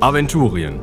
Aventurien.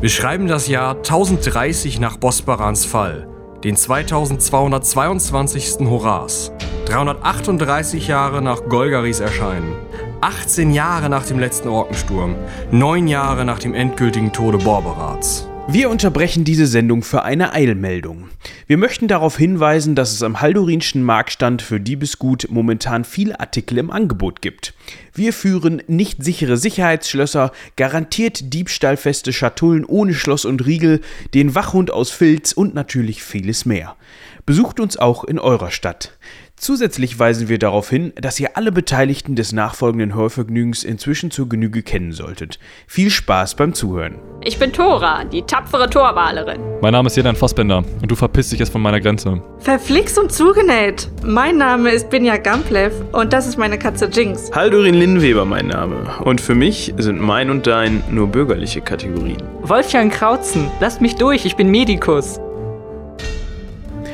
Wir schreiben das Jahr 1030 nach Bosbarans Fall, den 2222. Horas, 338 Jahre nach Golgaris Erscheinen, 18 Jahre nach dem letzten Orkensturm, 9 Jahre nach dem endgültigen Tode Borberats. Wir unterbrechen diese Sendung für eine Eilmeldung. Wir möchten darauf hinweisen, dass es am Haldorinschen Marktstand für Diebesgut momentan viele Artikel im Angebot gibt. Wir führen nicht sichere Sicherheitsschlösser, garantiert diebstahlfeste Schatullen ohne Schloss und Riegel, den Wachhund aus Filz und natürlich vieles mehr. Besucht uns auch in eurer Stadt. Zusätzlich weisen wir darauf hin, dass ihr alle Beteiligten des nachfolgenden Hörvergnügens inzwischen zur Genüge kennen solltet. Viel Spaß beim Zuhören. Ich bin Tora, die tapfere Torwalerin. Mein Name ist Jedan Fassbender und du verpisst dich jetzt von meiner Grenze. Verflixt und zugenäht. Mein Name ist Binja Gamplev und das ist meine Katze Jinx. Haldurin Linnweber mein Name. Und für mich sind mein und dein nur bürgerliche Kategorien. Wolfgang Krautzen, lasst mich durch, ich bin Medikus.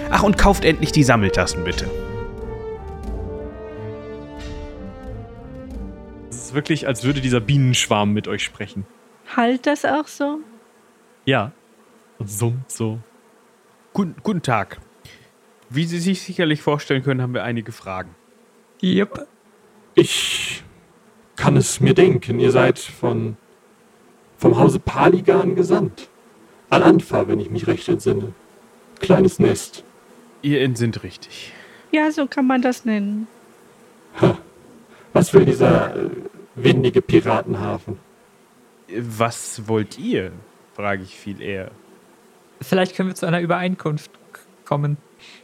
Ach, und kauft endlich die Sammeltassen bitte. Ist wirklich, als würde dieser Bienenschwarm mit euch sprechen. Halt das auch so? Ja. Und summt so. Guten, guten Tag. Wie Sie sich sicherlich vorstellen können, haben wir einige Fragen. Yep. Ich kann es mir denken. Ihr seid von vom Hause Paligan gesandt. Al-Anfa, wenn ich mich recht entsinne. Kleines Nest. Ihr entsinnt richtig. Ja, so kann man das nennen. Ha. Was will dieser äh, windige Piratenhafen? Was wollt ihr? frage ich viel eher. Vielleicht können wir zu einer Übereinkunft kommen.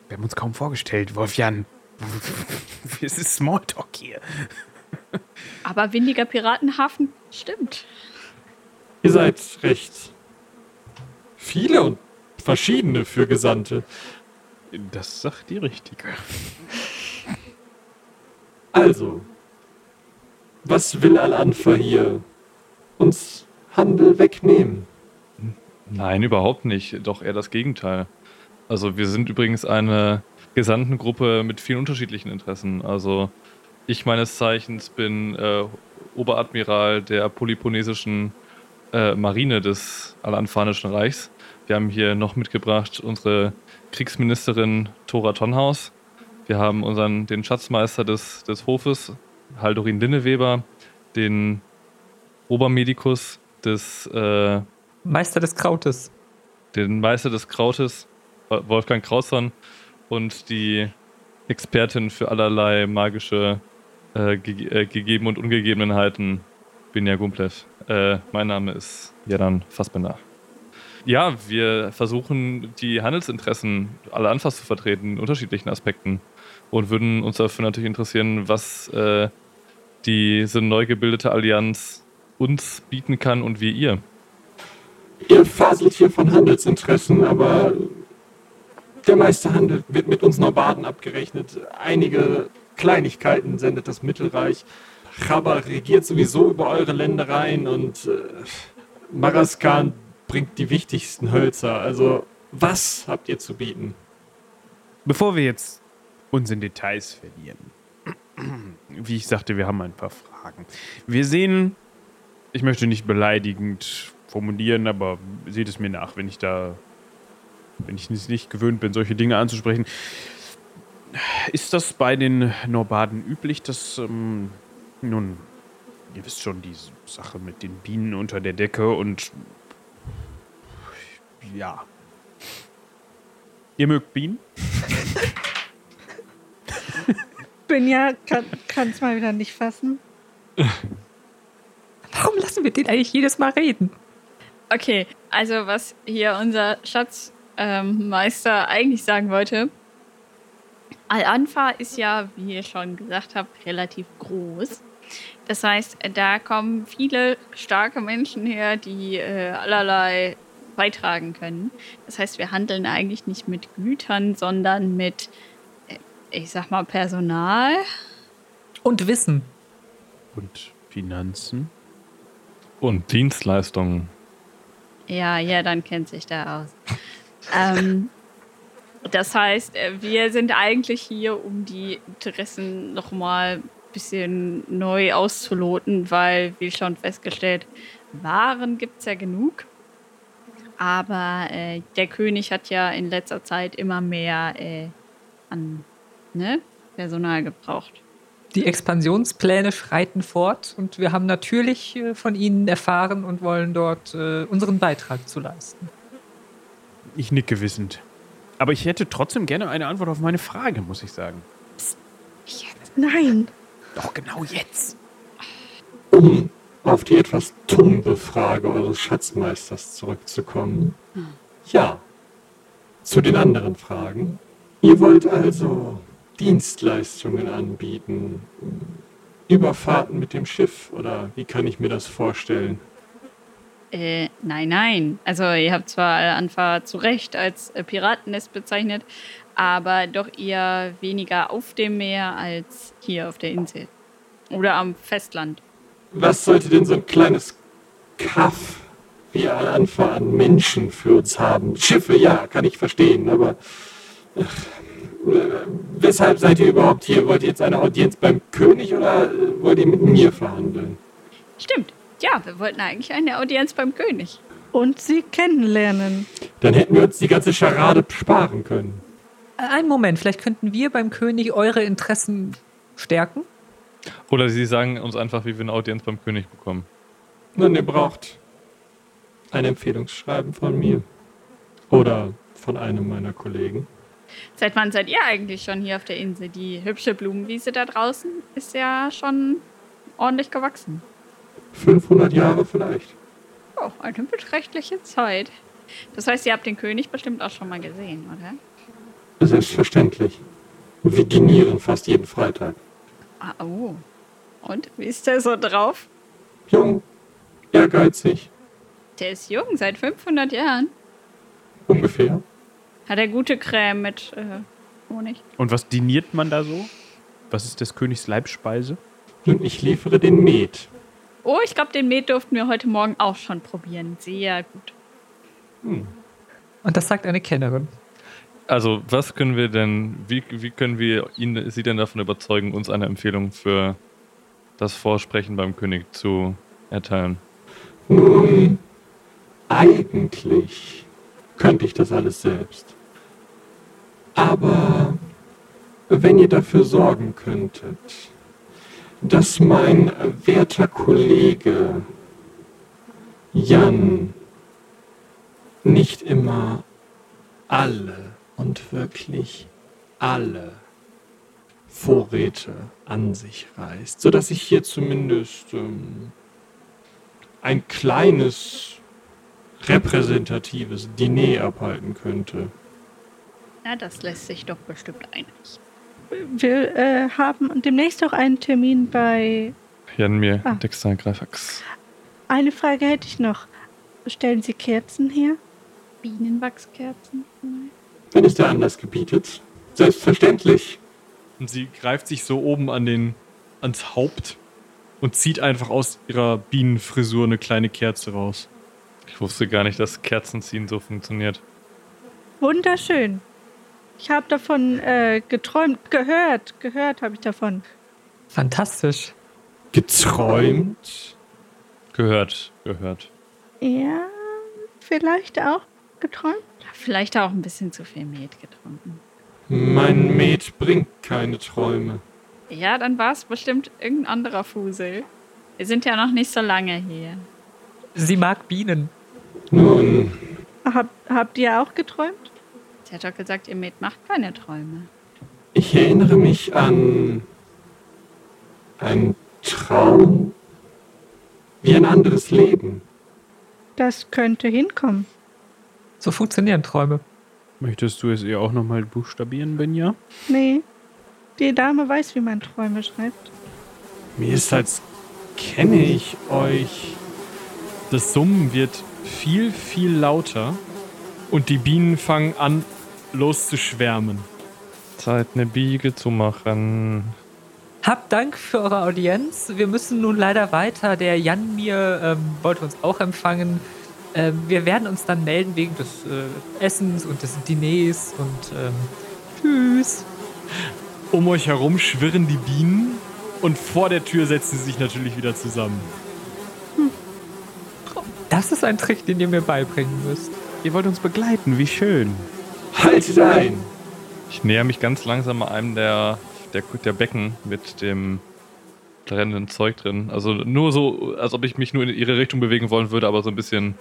Wir haben uns kaum vorgestellt, Wolfjan. Es ist Smalltalk hier. Aber windiger Piratenhafen stimmt. Ihr seid recht viele und verschiedene für Gesandte. Das sagt die Richtige. Also, was will Al-Anfa hier? Uns Handel wegnehmen? Nein, überhaupt nicht. Doch eher das Gegenteil. Also wir sind übrigens eine Gesandtengruppe mit vielen unterschiedlichen Interessen. Also ich meines Zeichens bin äh, Oberadmiral der polyponesischen äh, Marine des Alanfanischen Reichs. Wir haben hier noch mitgebracht unsere Kriegsministerin Thora Tonhaus. Wir haben unseren, den Schatzmeister des, des Hofes, Haldorin Linneweber, den Obermedikus des äh, Meister des Krautes. den Meister des Krautes, Wolfgang Krausson, und die Expertin für allerlei magische äh, ge äh, Gegeben- und Ungegebenheiten, Binja Gumplev. Äh, mein Name ist Jadan Fassbender. Ja, wir versuchen, die Handelsinteressen aller Anfass zu vertreten, in unterschiedlichen Aspekten. Und würden uns dafür natürlich interessieren, was äh, diese neu gebildete Allianz uns bieten kann und wir ihr. Ihr faselt hier von Handelsinteressen, aber der meiste Handel wird mit uns Norbaden abgerechnet. Einige Kleinigkeiten sendet das Mittelreich. Chabar regiert sowieso über eure Ländereien und äh, Maraskan bringt die wichtigsten Hölzer. Also, was habt ihr zu bieten? Bevor wir jetzt uns in Details verlieren, wie ich sagte, wir haben ein paar Fragen. Wir sehen, ich möchte nicht beleidigend formulieren, aber seht es mir nach, wenn ich da, wenn ich es nicht gewöhnt bin, solche Dinge anzusprechen. Ist das bei den Norbaden üblich, dass, ähm, nun, ihr wisst schon, die Sache mit den Bienen unter der Decke und ja. Ihr mögt Bienen? Binja kann es mal wieder nicht fassen. Warum lassen wir den eigentlich jedes Mal reden? Okay, also was hier unser Schatzmeister eigentlich sagen wollte. Al-Anfa ist ja, wie ihr schon gesagt habt, relativ groß. Das heißt, da kommen viele starke Menschen her, die äh, allerlei beitragen können. Das heißt, wir handeln eigentlich nicht mit Gütern, sondern mit, ich sag mal, Personal. Und Wissen. Und Finanzen? Und Dienstleistungen. Ja, ja, dann kennt sich da aus. ähm, das heißt, äh, wir sind eigentlich hier, um die Interessen nochmal ein bisschen neu auszuloten, weil, wie schon festgestellt, Waren gibt es ja genug. Aber äh, der König hat ja in letzter Zeit immer mehr äh, an ne, Personal gebraucht. Die Expansionspläne schreiten fort und wir haben natürlich äh, von Ihnen erfahren und wollen dort äh, unseren Beitrag zu leisten. Ich nicke wissend. Aber ich hätte trotzdem gerne eine Antwort auf meine Frage, muss ich sagen. Nein. Doch genau jetzt. Um auf die etwas tumbe Frage eures Schatzmeisters zurückzukommen. Ja. Zu den anderen Fragen. Ihr wollt also Dienstleistungen anbieten. Überfahrten mit dem Schiff oder wie kann ich mir das vorstellen? Äh, nein, nein. Also ihr habt zwar Anfahrt zu Recht als äh, Piratennest bezeichnet, aber doch eher weniger auf dem Meer als hier auf der Insel. Oder am Festland. Was sollte denn so ein kleines Kaff wie Al-Anfa an Menschen für uns haben? Schiffe, ja, kann ich verstehen, aber ach, weshalb seid ihr überhaupt hier? Wollt ihr jetzt eine Audienz beim König oder wollt ihr mit mir verhandeln? Stimmt. Ja, wir wollten eigentlich eine Audienz beim König. Und sie kennenlernen. Dann hätten wir uns die ganze Scharade sparen können. Einen Moment, vielleicht könnten wir beim König eure Interessen stärken? Oder Sie sagen uns einfach, wie wir eine Audienz beim König bekommen. Nun, ihr braucht ein Empfehlungsschreiben von mir. Oder von einem meiner Kollegen. Seit wann seid ihr eigentlich schon hier auf der Insel? Die hübsche Blumenwiese da draußen ist ja schon ordentlich gewachsen. 500 Jahre vielleicht. Oh, eine beträchtliche Zeit. Das heißt, ihr habt den König bestimmt auch schon mal gesehen, oder? Selbstverständlich. Wir dinieren fast jeden Freitag. Ah, oh. Und wie ist der so drauf? Jung, ehrgeizig, Der ist jung, seit 500 Jahren. ungefähr. Hat er gute Creme mit äh, Honig? Und was diniert man da so? Was ist des Königs Leibspeise? Nun, ich liefere den Met. Oh, ich glaube, den Met durften wir heute Morgen auch schon probieren. Sehr gut. Und das sagt eine Kennerin. Also, was können wir denn, wie, wie können wir ihn, Sie denn davon überzeugen, uns eine Empfehlung für das Vorsprechen beim König zu erteilen? Nun, eigentlich könnte ich das alles selbst. Aber wenn ihr dafür sorgen könntet, dass mein werter Kollege Jan nicht immer alle und wirklich alle Vorräte an sich reißt, sodass ich hier zumindest ähm, ein kleines repräsentatives Diner abhalten könnte. Na, das lässt sich doch bestimmt einrichten. Wir äh, haben demnächst auch einen Termin bei. Jan mir, Ah. Dexter Greifax. Eine Frage hätte ich noch. Stellen Sie Kerzen her? Bienenwachskerzen? Wenn es der Anlass gebietet. Selbstverständlich. Und sie greift sich so oben an den, ans Haupt und zieht einfach aus ihrer Bienenfrisur eine kleine Kerze raus. Ich wusste gar nicht, dass Kerzenziehen so funktioniert. Wunderschön. Ich habe davon äh, geträumt, gehört, gehört habe ich davon. Fantastisch. Geträumt. Gehört, gehört. Ja, vielleicht auch geträumt. Vielleicht auch ein bisschen zu viel Met getrunken. Mein Met bringt keine Träume. Ja, dann war es bestimmt irgendein anderer Fusel. Wir sind ja noch nicht so lange hier. Sie mag Bienen. Nun, Hab, habt ihr auch geträumt? Sie hat doch gesagt, ihr Met macht keine Träume. ich erinnere mich an einen Traum wie ein anderes Leben. Das könnte hinkommen. So funktionieren Träume. Möchtest du es ihr auch nochmal buchstabieren, Benja? Nee, die Dame weiß, wie man Träume schreibt. Mir ist, als kenne ich euch. Das Summen wird viel, viel lauter und die Bienen fangen an, loszuschwärmen. Zeit, eine Biege zu machen. Habt Dank für eure Audienz. Wir müssen nun leider weiter. Der Jan mir ähm, wollte uns auch empfangen. Ähm, wir werden uns dann melden wegen des äh, Essens und des Diners und ähm, tschüss. Um euch herum schwirren die Bienen und vor der Tür setzen sie sich natürlich wieder zusammen. Das ist ein Trick, den ihr mir beibringen müsst. Ihr wollt uns begleiten, wie schön. Haltet ein! Ich näher mich ganz langsam an einem der, der, der Becken mit dem brennenden Zeug drin. Also nur so, als ob ich mich nur in ihre Richtung bewegen wollen würde, aber so ein bisschen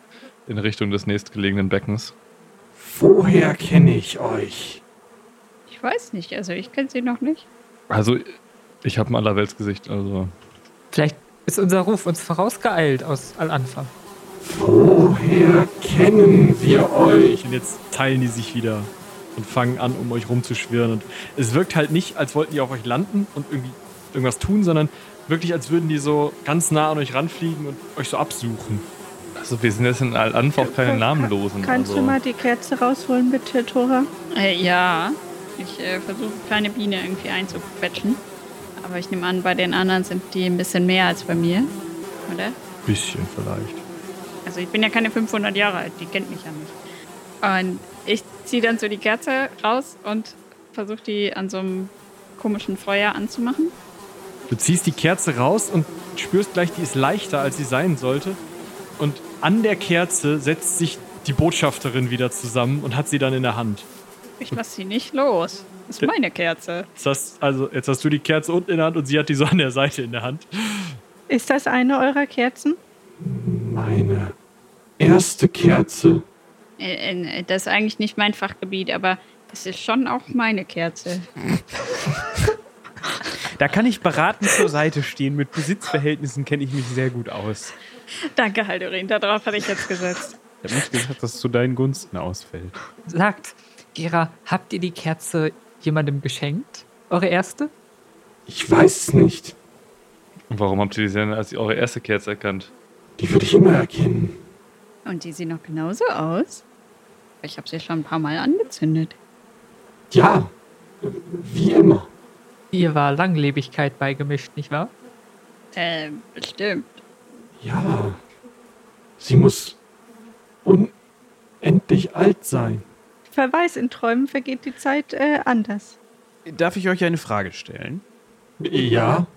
in Richtung des nächstgelegenen Beckens. Woher kenne ich euch? Ich weiß nicht, also ich kenne sie noch nicht. Also, ich habe ein Allerweltsgesicht, also. Vielleicht ist unser Ruf uns vorausgeeilt aus Al-Anfang. Woher kennen wir euch? Und jetzt teilen die sich wieder und fangen an, um euch rumzuschwirren. Und es wirkt halt nicht, als wollten die auf euch landen und irgendwie irgendwas tun, sondern wirklich, als würden die so ganz nah an euch ranfliegen und euch so absuchen. Also, wir sind jetzt in Al-Anfang auch keine Namenlosen. Kannst also. du mal die Kerze rausholen, bitte, Tora? Äh, ja, ich äh, versuche kleine Biene irgendwie einzuquetschen. Aber ich nehme an, bei den anderen sind die ein bisschen mehr als bei mir, oder? Bisschen vielleicht. Also ich bin ja keine 500 Jahre alt, die kennt mich ja nicht. Und ich ziehe dann so die Kerze raus und versuche die an so einem komischen Feuer anzumachen. Du ziehst die Kerze raus und spürst gleich, die ist leichter, als sie sein sollte. Und an der Kerze setzt sich die Botschafterin wieder zusammen und hat sie dann in der Hand. Ich lasse sie nicht los. Das ist meine Kerze. Jetzt hast, also, jetzt hast du die Kerze unten in der Hand und sie hat die so an der Seite in der Hand. Ist das eine eurer Kerzen? Meine erste Kerze. Äh, äh, Das ist eigentlich nicht mein Fachgebiet, aber das ist schon auch meine Kerze. Da kann ich beratend zur Seite stehen. Mit Besitzverhältnissen kenne ich mich sehr gut aus. Danke, Haldorin, darauf hatte ich jetzt gesetzt. Ich habe nicht gesagt, dass es zu deinen Gunsten ausfällt. Sagt, Gera, habt ihr die Kerze jemandem geschenkt? Eure erste? Ich weiß es nicht. Und warum habt ihr die denn als eure erste Kerze erkannt? Die würde ich immer erkennen. Und die sieht noch genauso aus. Ich habe sie schon ein paar Mal angezündet. Ja, wie immer. Ihr war Langlebigkeit beigemischt, nicht wahr? Äh, bestimmt. Ja. Sie muss unendlich alt sein. Wer weiß, in Träumen vergeht die Zeit äh, anders. Darf ich euch eine Frage stellen? Ja.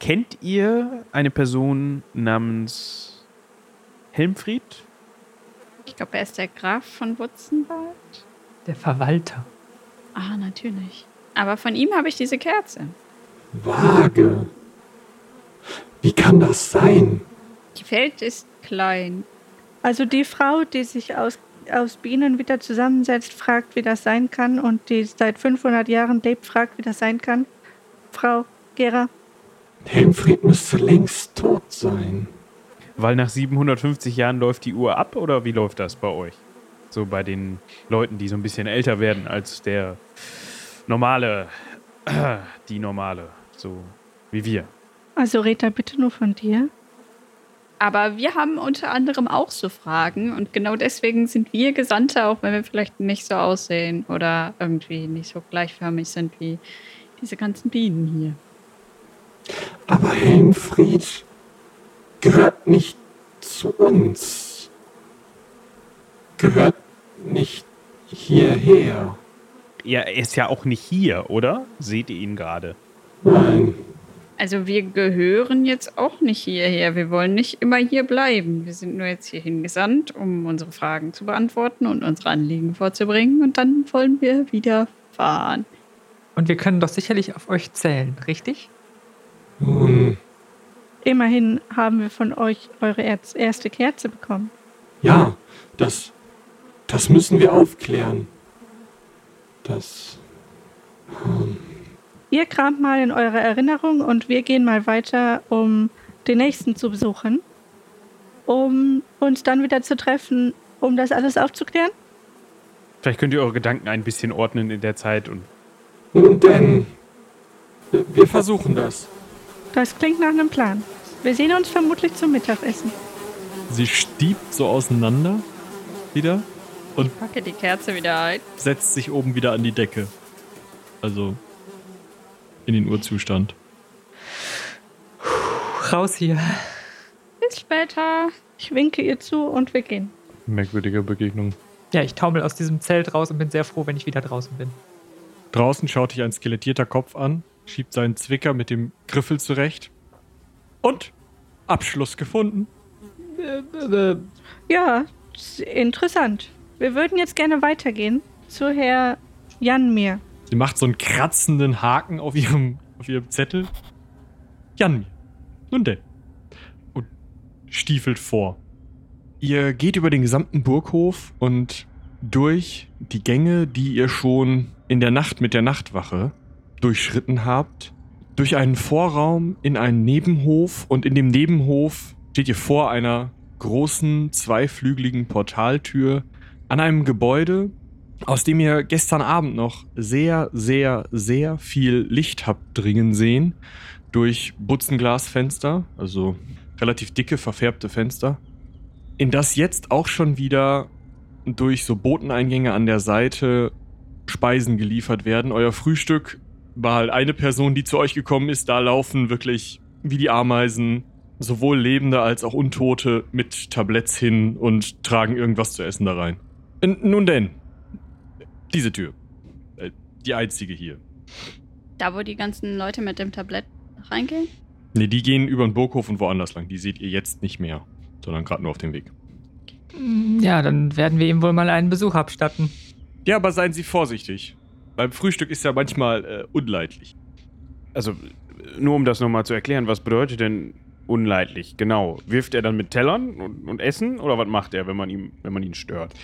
Kennt ihr eine Person namens Helmfried? Ich glaube, er ist der Graf von Wutzenwald. Der Verwalter. Ah, natürlich. Aber von ihm habe ich diese Kerze. Vage. Wie kann das sein? Die Welt ist klein. Also die Frau, die sich aus, aus Bienen wieder zusammensetzt, fragt, wie das sein kann und die seit 500 Jahren lebt, fragt, wie das sein kann. Frau Gera, Helmfried müsste längst tot sein. Weil nach 750 Jahren läuft die Uhr ab oder wie läuft das bei euch? So bei den Leuten, die so ein bisschen älter werden als der normale, die normale, so wie wir. also Rita, bitte nur von dir. Aber wir haben unter anderem auch so Fragen und genau deswegen sind wir Gesandte, auch wenn wir vielleicht nicht so aussehen oder irgendwie nicht so gleichförmig sind wie diese ganzen Bienen hier. Aber Helmfried gehört nicht zu uns. Gehört nicht hierher. Ja, er ist ja auch nicht hier, oder? Seht ihr ihn gerade? Nein. Also wir gehören jetzt auch nicht hierher. Wir wollen nicht immer hier bleiben. Wir sind nur jetzt hierhin gesandt, um unsere Fragen zu beantworten und unsere Anliegen vorzubringen. Und dann wollen wir wieder fahren. Und wir können doch sicherlich auf euch zählen, richtig? Nun, Immerhin haben wir von euch eure erste Kerze bekommen. ja, das, das müssen wir aufklären. Das, Ihr kramt mal in eurer Erinnerung und wir gehen mal weiter, um den nächsten zu besuchen, um uns dann wieder zu treffen, um das alles aufzuklären. Vielleicht könnt ihr eure Gedanken ein bisschen ordnen in der Zeit und nun denn, wir versuchen das. Das klingt nach einem Plan. Wir sehen uns vermutlich zum Mittagessen. Sie stiebt so auseinander wieder und Packe die Kerze wieder ein. setzt sich oben wieder an die Decke. Also in den Urzustand. Raus hier. Bis später. Ich winke ihr zu und wir gehen. Merkwürdige Begegnung. Ja, ich taumel aus diesem Zelt raus und bin sehr froh, wenn ich wieder draußen bin. Draußen schaut dich ein skelettierter Kopf an, schiebt seinen Zwicker mit dem Griffel zurecht. Und Abschluss gefunden. Äh, äh, Ja, s- interessant. Wir würden jetzt gerne weitergehen zu Herr Janmir. Sie macht so einen kratzenden Haken auf ihrem, auf ihrem Zettel. Jan, nun denn. Und stiefelt vor. Ihr geht über den gesamten Burghof und durch die Gänge, die ihr schon in der Nacht mit der Nachtwache durchschritten habt, durch einen Vorraum in einen Nebenhof und in dem Nebenhof steht ihr vor einer großen zweiflügeligen Portaltür an einem Gebäude, aus dem ihr gestern Abend noch sehr, sehr, sehr viel Licht habt dringen sehen. Durch Butzenglasfenster, also relativ dicke, verfärbte Fenster. In das jetzt auch schon wieder durch so Boteneingänge an der Seite Speisen geliefert werden. Euer Frühstück war halt eine Person, die zu euch gekommen ist. Da laufen wirklich wie die Ameisen sowohl Lebende als auch Untote mit Tabletts hin und tragen irgendwas zu essen da rein. N nun denn, diese Tür. Äh, die einzige hier. Da, wo die ganzen Leute mit dem Tablett reingehen? Ne, die gehen über den Burghof und woanders lang. Die seht ihr jetzt nicht mehr, sondern gerade nur auf dem Weg. ja, dann werden wir ihm wohl mal einen Besuch abstatten. Ja, aber seien Sie vorsichtig. Beim Frühstück ist ja manchmal äh, unleidlich. Also, nur um das nochmal zu erklären, was bedeutet denn unleidlich? Genau. Wirft er dann mit Tellern und, und Essen oder was macht er, wenn man, ihm, wenn man ihn stört?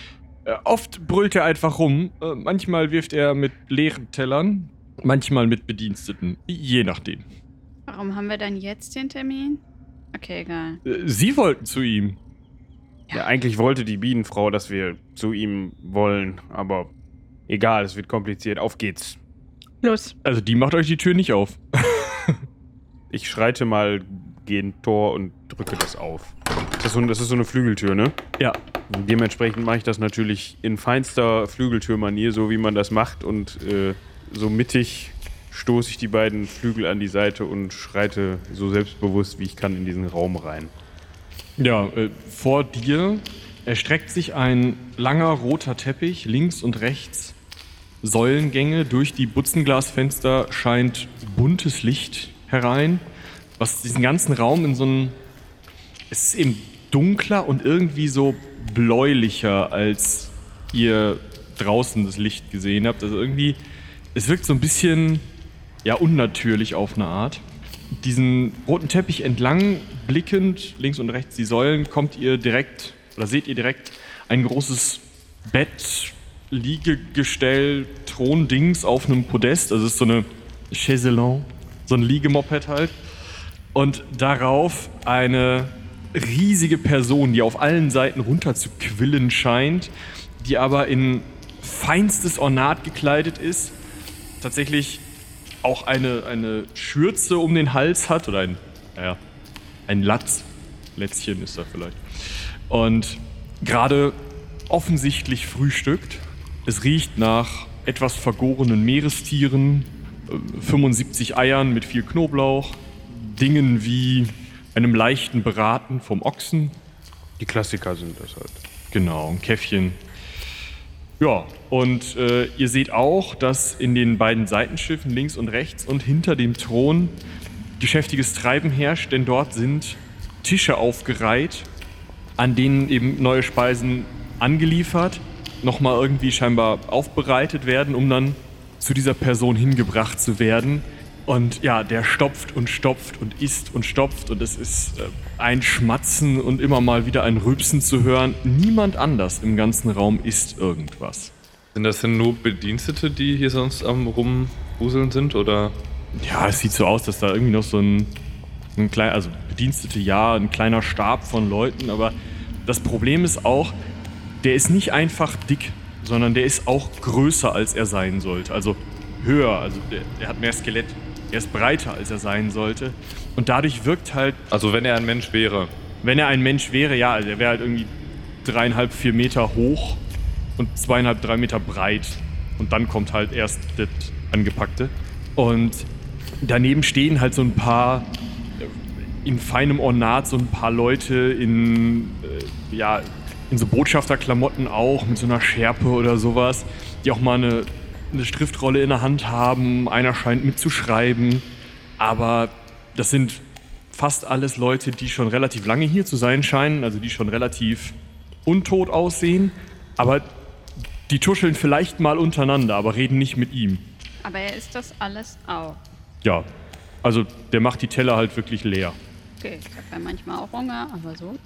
Äh, oft brüllt er einfach rum. Äh, manchmal wirft er mit leeren Tellern, manchmal mit Bediensteten. Je nachdem. Warum haben wir dann jetzt den Termin? Okay, egal. Äh, Sie wollten zu ihm. Ja. eigentlich wollte die Bienenfrau, dass wir zu ihm wollen, aber egal, es wird kompliziert. Auf geht's. Los. Also die macht euch die Tür nicht auf. Ich schreite mal gegen Tor und drücke das auf. Das ist so, das ist so eine Flügeltür, ne? Ja. Dementsprechend mache ich das natürlich in feinster Flügeltürmanier, so wie man das macht. Und äh, so mittig stoße ich die beiden Flügel an die Seite und schreite so selbstbewusst, wie ich kann, in diesen Raum rein. Ja, äh, vor dir erstreckt sich ein langer roter Teppich, links und rechts Säulengänge. Durch die Butzenglasfenster scheint buntes Licht herein, was diesen ganzen Raum in so einen. Es ist eben dunkler und irgendwie so bläulicher, als ihr draußen das Licht gesehen habt. Also irgendwie, es wirkt so ein bisschen, ja, unnatürlich auf eine Art diesen roten Teppich entlang blickend, links und rechts die Säulen, kommt ihr direkt oder seht ihr direkt ein großes Bett, Liegegestell, Throndings auf einem Podest. Also es ist so eine Chaiselon, so ein Liegemoped halt. Und darauf eine riesige Person, die auf allen Seiten runter zu quillen scheint, die aber in feinstes Ornat gekleidet ist. Tatsächlich auch eine, eine Schürze um den Hals hat oder ein, naja, ein Latz. Lätzchen ist da vielleicht. Und gerade offensichtlich frühstückt. Es riecht nach etwas vergorenen Meerestieren, äh, 75 Eiern mit viel Knoblauch, Dingen wie einem leichten Braten vom Ochsen. Die Klassiker sind das halt. Genau, ein Käffchen. Ja, und äh, ihr seht auch, dass in den beiden Seitenschiffen links und rechts und hinter dem Thron geschäftiges Treiben herrscht, denn dort sind Tische aufgereiht, an denen eben neue Speisen angeliefert, nochmal irgendwie scheinbar aufbereitet werden, um dann zu dieser Person hingebracht zu werden. Und ja, der stopft und stopft und isst und stopft und es ist äh, ein Schmatzen und immer mal wieder ein Rübsen zu hören. Niemand anders im ganzen Raum isst irgendwas. Sind das denn nur Bedienstete, die hier sonst am Rumwuseln sind? Oder Ja, es sieht so aus, dass da irgendwie noch so ein, ein kleiner, also Bedienstete ja, ein kleiner Stab von Leuten, aber das Problem ist auch, der ist nicht einfach dick, sondern der ist auch größer, als er sein sollte. Also höher, also der, der hat mehr Skelett. Er ist breiter, als er sein sollte. Und dadurch wirkt halt, also wenn er ein Mensch wäre? wenn er ein Mensch wäre, ja, also er wäre halt irgendwie dreieinhalb, vier Meter hoch und zweieinhalb, drei Meter breit. Und dann kommt halt erst das Angepackte. Und daneben stehen halt so ein paar äh, in feinem Ornat so ein paar Leute in, äh, ja, in so Botschafterklamotten auch, mit so einer Schärpe oder sowas, die auch mal eine, eine Schriftrolle in der Hand haben. Einer scheint mitzuschreiben. Aber das sind fast alles Leute, die schon relativ lange hier zu sein scheinen, also die schon relativ untot aussehen. Aber die tuscheln vielleicht mal untereinander, aber reden nicht mit ihm. Aber er ist das alles auch. Ja, also der macht die Teller halt wirklich leer. Okay, ich habe ja manchmal auch Hunger, aber so.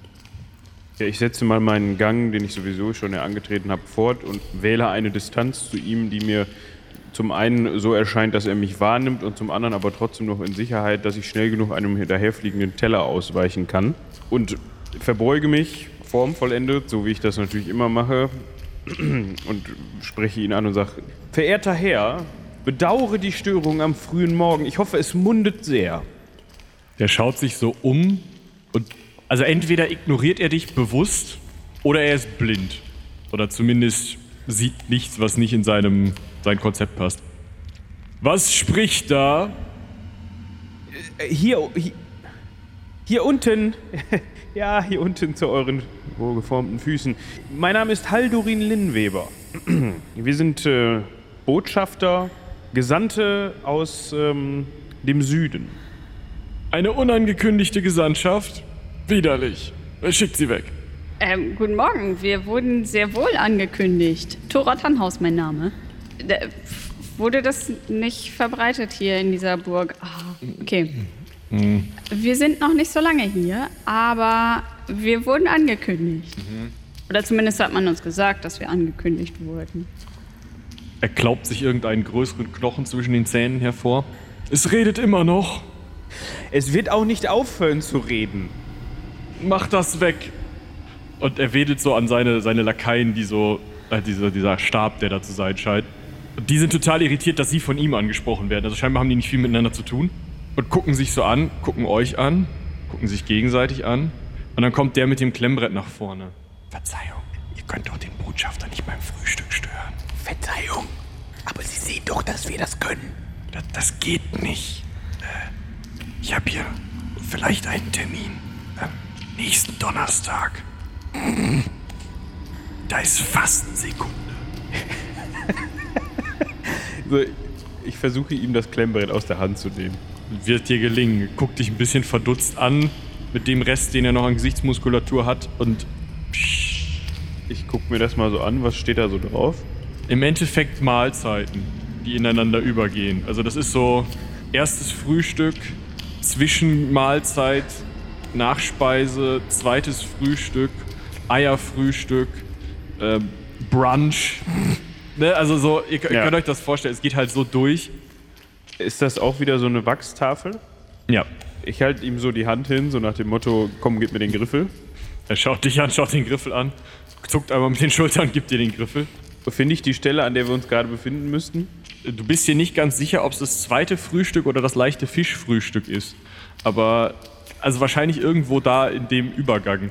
Ja, ich setze mal meinen Gang, den ich sowieso schon angetreten habe, fort und wähle eine Distanz zu ihm, die mir zum einen so erscheint, dass er mich wahrnimmt und zum anderen aber trotzdem noch in Sicherheit, dass ich schnell genug einem hinterherfliegenden Teller ausweichen kann. Und verbeuge mich formvollendet, so wie ich das natürlich immer mache, und spreche ihn an und sage, verehrter Herr, bedauere die Störung am frühen Morgen. Ich hoffe, es mundet sehr. Der schaut sich so um und also entweder ignoriert er dich bewusst oder er ist blind. Oder zumindest sieht nichts, was nicht in seinem sein Konzept passt. Was spricht da? Äh, Hier, hier, hier unten, ja, hier unten zu euren wohlgeformten Füßen. Mein Name ist Haldurin Linnweber. Wir sind äh, Botschafter, Gesandte aus ähm, dem Süden. Eine unangekündigte Gesandtschaft? Widerlich. Schickt sie weg. Ähm, guten Morgen. Wir wurden sehr wohl angekündigt. Tora Tannhaus, mein Name. Da, wurde das nicht verbreitet hier in dieser Burg? Ah, okay. Wir sind noch nicht so lange hier, aber wir wurden angekündigt. Oder zumindest hat man uns gesagt, dass wir angekündigt wurden. Er klaubt sich irgendeinen größeren Knochen zwischen den Zähnen hervor. Es redet immer noch. Es wird auch nicht aufhören zu reden. Mach das weg. Und er wedelt so an seine, seine Lakaien, die so, äh, dieser, dieser Stab, der da zu sein scheint. Und die sind total irritiert, dass sie von ihm angesprochen werden. Also scheinbar haben die nicht viel miteinander zu tun. Und gucken sich so an, gucken euch an, gucken sich gegenseitig an. Und dann kommt der mit dem Klemmbrett nach vorne. Verzeihung, ihr könnt doch den Botschafter nicht beim Frühstück stören. Verzeihung, aber Sie sehen doch, dass wir das können. Das, das geht nicht. Äh, ich habe hier vielleicht einen Termin. Nächsten Donnerstag. Da ist Fastensekunde. So, ich versuche ihm das Klemmbrett aus der Hand zu nehmen. Wird dir gelingen. Guck dich ein bisschen verdutzt an mit dem Rest, den er noch an Gesichtsmuskulatur hat. Und Ich gucke mir das mal so an, was steht da so drauf? im Endeffekt Mahlzeiten, die ineinander übergehen. Also das ist so erstes Frühstück, Zwischenmahlzeit, Nachspeise, zweites Frühstück, Eierfrühstück, ähm, Brunch. ne, also so, ihr, Ja. könnt euch das vorstellen, es geht halt so durch. Ist das auch wieder so eine Wachstafel? Ja. Ich halte ihm so die Hand hin, so nach dem Motto, komm, gib mir den Griffel. Er schaut dich an, schaut den Griffel an, zuckt einmal mit den Schultern, gibt dir den Griffel. Finde ich die Stelle, an der wir uns gerade befinden müssten? Du bist dir nicht ganz sicher, ob es das zweite Frühstück oder das leichte Fischfrühstück ist. Aber also wahrscheinlich irgendwo da in dem Übergang.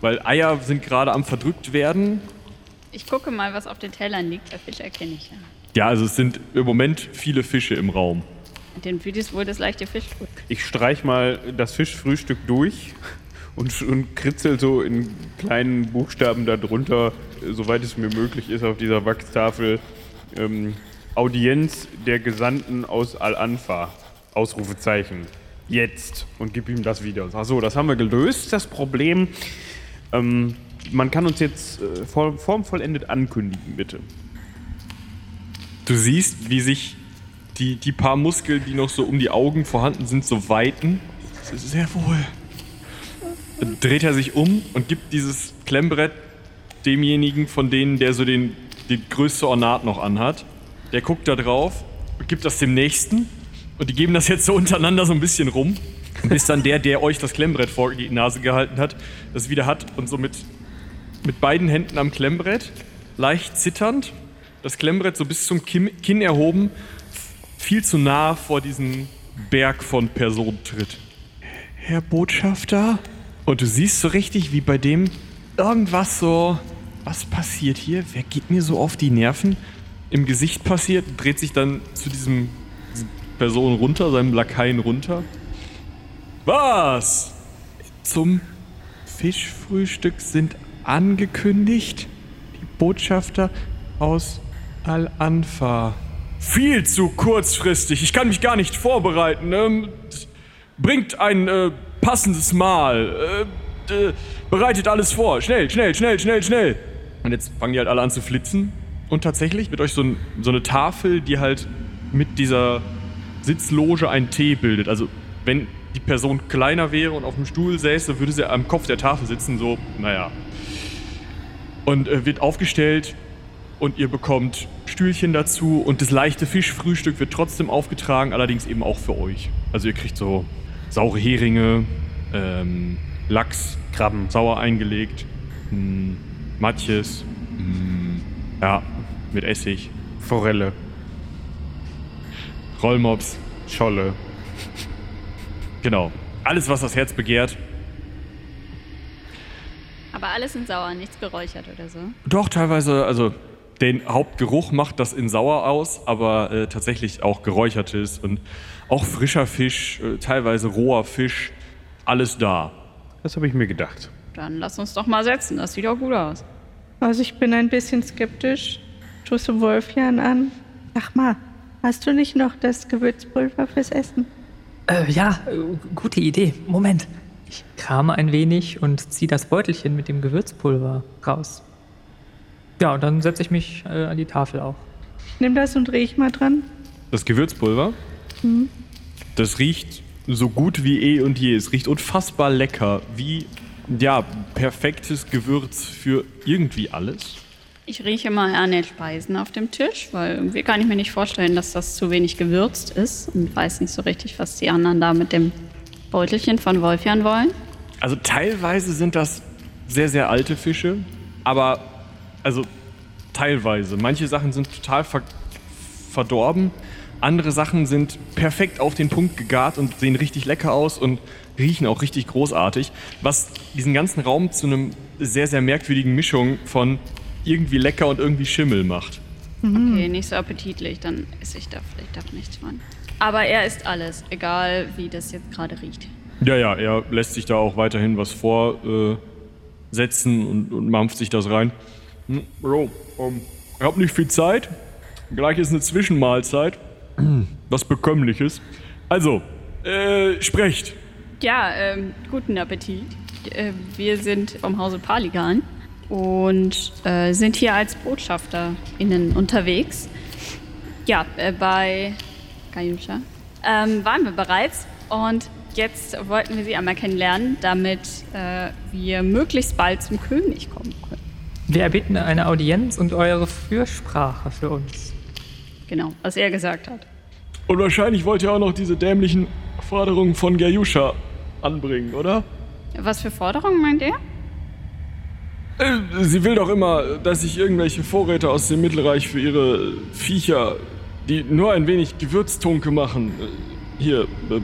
Weil Eier sind gerade am verdrückt werden. Ich gucke mal, was auf den Tellern liegt. Bei Fisch erkenne ich ja. Ja, also es sind im Moment viele Fische im Raum. Den Videos wohl das leichte Fischbrot. Ich streich mal das Fischfrühstück durch und, und kritzel so in kleinen Buchstaben darunter, soweit es mir möglich ist, auf dieser Wachstafel ähm, Audienz der Gesandten aus Al-Anfa. Ausrufezeichen. Jetzt. Und gib ihm das wieder. Ach so, das haben wir gelöst, das Problem. Ähm, man kann uns jetzt äh, form- formvollendet ankündigen, bitte. Du siehst, wie sich die, die paar Muskeln, die noch so um die Augen vorhanden sind, so weiten. Sehr wohl. Dann dreht er sich um und gibt dieses Klemmbrett demjenigen von denen, der so den, den größte Ornat noch anhat. Der guckt da drauf und gibt das dem nächsten. Und die geben das jetzt so untereinander so ein bisschen rum. Bis dann der, der euch das Klemmbrett vor die Nase gehalten hat, das wieder hat und so mit, mit beiden Händen am Klemmbrett, leicht zitternd, das Klemmbrett so bis zum Kinn, Kinn erhoben, viel zu nah vor diesen Berg von Personen tritt. Herr Botschafter? Und du siehst so richtig, wie bei dem irgendwas so. Was passiert hier? Wer geht mir so auf die Nerven? Im Gesicht passiert, dreht sich dann zu diesem Person runter, seinem Lakaien runter. Was? Zum Fischfrühstück sind angekündigt die Botschafter aus Al-Anfa. Viel zu kurzfristig. Ich kann mich gar nicht vorbereiten. Ähm, bringt ein äh, passendes Mahl. Äh, äh, bereitet alles vor. Schnell, schnell, schnell, schnell, schnell. Und jetzt fangen die halt alle an zu flitzen. Und tatsächlich wird euch so, ein, so eine Tafel, die halt mit dieser Sitzloge einen T bildet. Also, wenn die Person kleiner wäre und auf dem Stuhl säße, würde sie am Kopf der Tafel sitzen, so, naja. Und äh, wird aufgestellt und ihr bekommt Stühlchen dazu und das leichte Fischfrühstück wird trotzdem aufgetragen, allerdings eben auch für euch. Also ihr kriegt so saure Heringe, ähm, Lachs, Krabben, sauer eingelegt, mh, Matjes, mh, ja, mit Essig, Forelle, Rollmops, Scholle. genau. Alles, was das Herz begehrt. Aber alles in sauer, nichts geräuchert oder so. Doch, teilweise, also den Hauptgeruch macht das in sauer aus, aber äh, tatsächlich auch geräuchertes und auch frischer Fisch, äh, teilweise roher Fisch, alles da. Das habe ich mir gedacht. Dann lass uns doch mal setzen, das sieht doch gut aus. Also ich bin ein bisschen skeptisch. Tust du Wolfjan an? Sag mal, hast du nicht noch das Gewürzpulver fürs Essen? Äh, ja, äh, gute Idee. Moment. Ich krame ein wenig und ziehe das Beutelchen mit dem Gewürzpulver raus. Ja, und dann setze ich mich äh, an die Tafel auch. Nimm das und riech mal dran. Das Gewürzpulver, das riecht so gut wie eh und je. Es riecht unfassbar lecker, wie, ja, perfektes Gewürz für irgendwie alles. Ich rieche mal an den Speisen auf dem Tisch, weil irgendwie kann ich mir nicht vorstellen, dass das zu wenig gewürzt ist und weiß nicht so richtig, was die anderen da mit dem Beutelchen von Wolfjan wollen. Also teilweise sind das sehr, sehr alte Fische, aber also teilweise. Manche Sachen sind total ver verdorben, andere Sachen sind perfekt auf den Punkt gegart und sehen richtig lecker aus und riechen auch richtig großartig, was diesen ganzen Raum zu einem sehr, sehr merkwürdigen Mischung von irgendwie lecker und irgendwie Schimmel macht. Okay, nicht so appetitlich, dann esse ich da vielleicht doch nichts von. Aber er isst alles, egal wie das jetzt gerade riecht. Ja, ja, er lässt sich da auch weiterhin was vorsetzen äh, setzen und, und mampft sich das rein. Hm, Bro, ähm, ich hab nicht viel Zeit. Gleich ist eine Zwischenmahlzeit. Was Bekömmliches. Also, äh, sprecht. Ja, ähm, guten Appetit. Äh, wir sind vom Hause Paligan und äh, sind hier als BotschafterInnen unterwegs. Ja, äh, bei Kayusha ähm, waren wir bereits und jetzt wollten wir sie einmal kennenlernen, damit äh, wir möglichst bald zum König kommen können. Wir erbitten eine Audienz und eure Fürsprache für uns. Genau, was er gesagt hat. Und wahrscheinlich wollt ihr auch noch diese dämlichen Forderungen von Gerjuscha anbringen, oder? Was für Forderungen meint er? Äh, Sie will doch immer, dass ich irgendwelche Vorräte aus dem Mittelreich für ihre Viecher, die nur ein wenig Gewürztunke machen, äh, hier äh,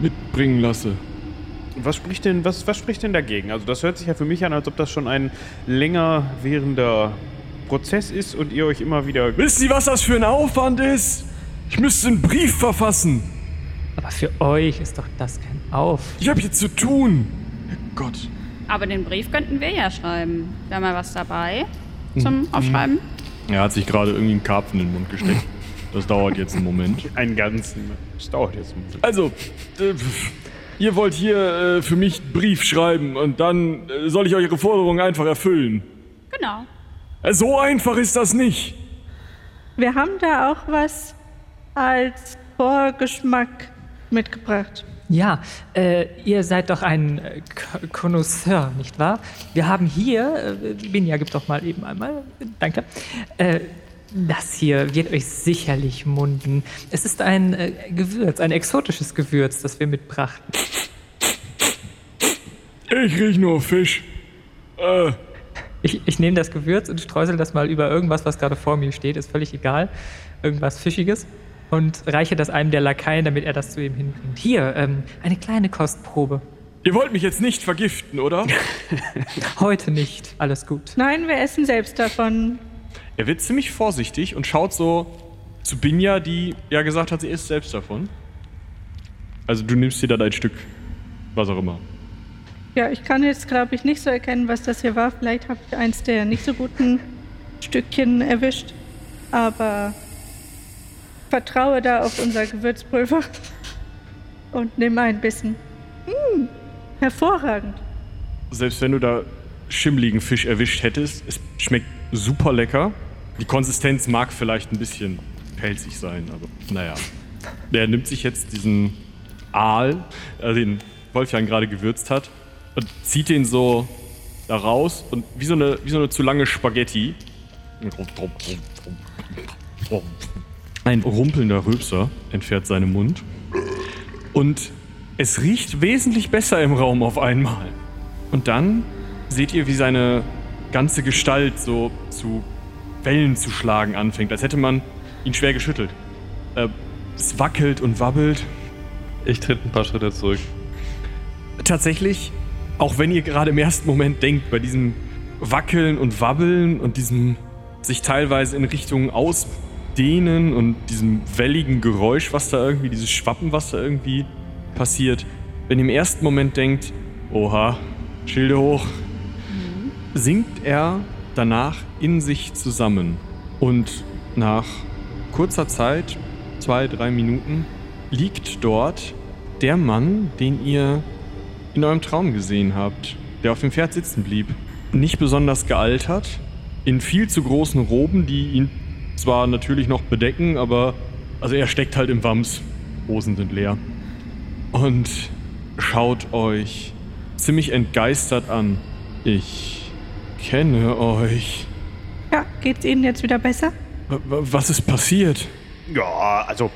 mitbringen lasse. Was spricht denn, was, was spricht denn dagegen? Also das hört sich ja für mich an, als ob das schon ein länger währender Prozess ist und ihr euch immer wieder. Wissen Sie, was das für ein Aufwand ist? Ich müsste einen Brief verfassen. Aber für euch ist doch das kein Auf. Ich habe hier zu tun. Gott. Aber den Brief könnten wir ja schreiben. Wäre mal was dabei zum Aufschreiben? Er hat sich gerade irgendwie einen Karpfen in den Mund gesteckt. Das dauert jetzt einen Moment. Einen ganzen. Das dauert jetzt ein bisschen. Also, äh, ihr wollt hier äh, für mich einen Brief schreiben und dann äh, soll ich eure Forderungen einfach erfüllen. Genau. Äh, so einfach ist das nicht. Wir haben da auch was als Vorgeschmack mitgebracht. Ja, äh, ihr seid doch ein äh, Connoisseur, nicht wahr? Wir haben hier, äh, Binja, gib doch mal eben einmal, danke. Äh, das hier wird euch sicherlich munden. Es ist ein äh, Gewürz, ein exotisches Gewürz, das wir mitbrachten. Ich riech nur Fisch. Äh, Ich, ich nehme das Gewürz und streusel das mal über irgendwas, was gerade vor mir steht, ist völlig egal. Irgendwas Fischiges. Und reiche das einem der Lakaien, damit er das zu ihm hinbringt. Hier, ähm, eine kleine Kostprobe. ihr wollt mich jetzt nicht vergiften, oder? Heute nicht. Alles gut. Nein, wir essen selbst davon. er wird ziemlich vorsichtig und schaut so zu Binja, die ja gesagt hat, sie isst selbst davon. Also du nimmst dir dann ein Stück, was auch immer. Ja, ich kann jetzt, glaube ich, nicht so erkennen, was das hier war. Vielleicht habe ich eins der nicht so guten Stückchen erwischt. Aber vertraue da auf unser Gewürzpulver und nimm ein Bissen. Hervorragend. Selbst wenn du da schimmligen Fisch erwischt hättest, es schmeckt super lecker. Die Konsistenz mag vielleicht ein bisschen pelzig sein, aber naja. Der nimmt sich jetzt diesen Aal, äh, den Wolfjan gerade gewürzt hat, und zieht den so da raus und wie so eine, wie so eine zu lange Spaghetti. Ein rumpelnder Rülpser entfährt seinen Mund. Und es riecht wesentlich besser im Raum auf einmal. Und dann seht ihr, wie seine ganze Gestalt so zu Wellen zu schlagen anfängt, als hätte man ihn schwer geschüttelt. Äh, es wackelt und wabbelt. Ich tritt ein paar Schritte zurück. Tatsächlich, auch wenn ihr gerade im ersten Moment denkt, bei diesem Wackeln und Wabbeln und diesem sich teilweise in Richtung Ausdehnen und diesem welligen Geräusch, was da irgendwie, dieses Schwappen, was da irgendwie passiert, wenn ihr im ersten Moment denkt, oha, Schilde hoch, sinkt er danach in sich zusammen. Und nach kurzer Zeit, zwei, drei Minuten, liegt dort der Mann, den ihr in eurem Traum gesehen habt, der auf dem Pferd sitzen blieb. Nicht besonders gealtert, in viel zu großen Roben, die ihn zwar natürlich noch bedecken, aber also er steckt halt im Wams. Hosen sind leer. Und schaut euch ziemlich entgeistert an. Ich kenne euch. Ja, geht's Ihnen jetzt wieder besser? W was ist passiert? Ja, also.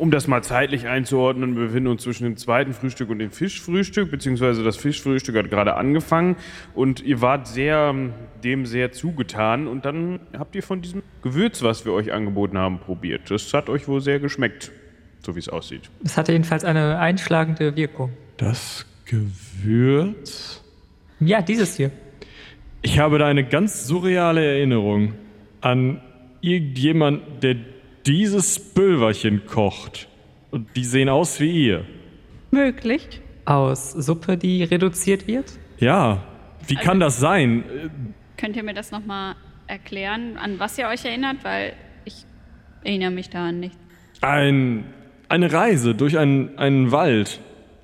Um das mal zeitlich einzuordnen, wir befinden uns zwischen dem zweiten Frühstück und dem Fischfrühstück, beziehungsweise das Fischfrühstück hat gerade angefangen und ihr wart sehr, dem sehr zugetan und dann habt ihr von diesem Gewürz, was wir euch angeboten haben, probiert. Das hat euch wohl sehr geschmeckt, so wie es aussieht. Es hatte jedenfalls eine einschlagende Wirkung. Das Gewürz? Ja, dieses hier. Ich habe da eine ganz surreale Erinnerung an irgendjemand, der dieses Pülverchen kocht. Und die sehen aus wie ihr. Möglich. Aus Suppe, die reduziert wird. Ja, wie kann das sein? Könnt ihr mir das nochmal erklären, an was ihr euch erinnert? Weil ich erinnere mich da an nichts. Ein, eine Reise durch einen, einen Wald.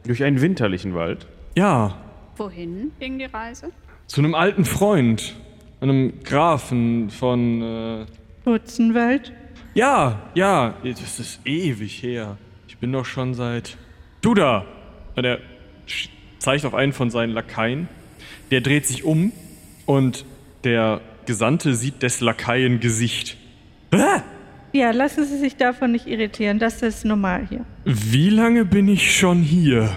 Durch einen winterlichen Wald. Ja, Wohin ging die Reise? zu einem alten Freund. Einem Grafen von. Äh, Butzenwald. Ja, ja, das ist ewig her. Ich bin doch schon seit. Du da! Und er zeigt auf einen von seinen Lakaien. Der dreht sich um und der Gesandte sieht des Lakaien Gesicht. Ah! Ja, lassen Sie sich davon nicht irritieren. Das ist normal hier. Wie lange bin ich schon hier?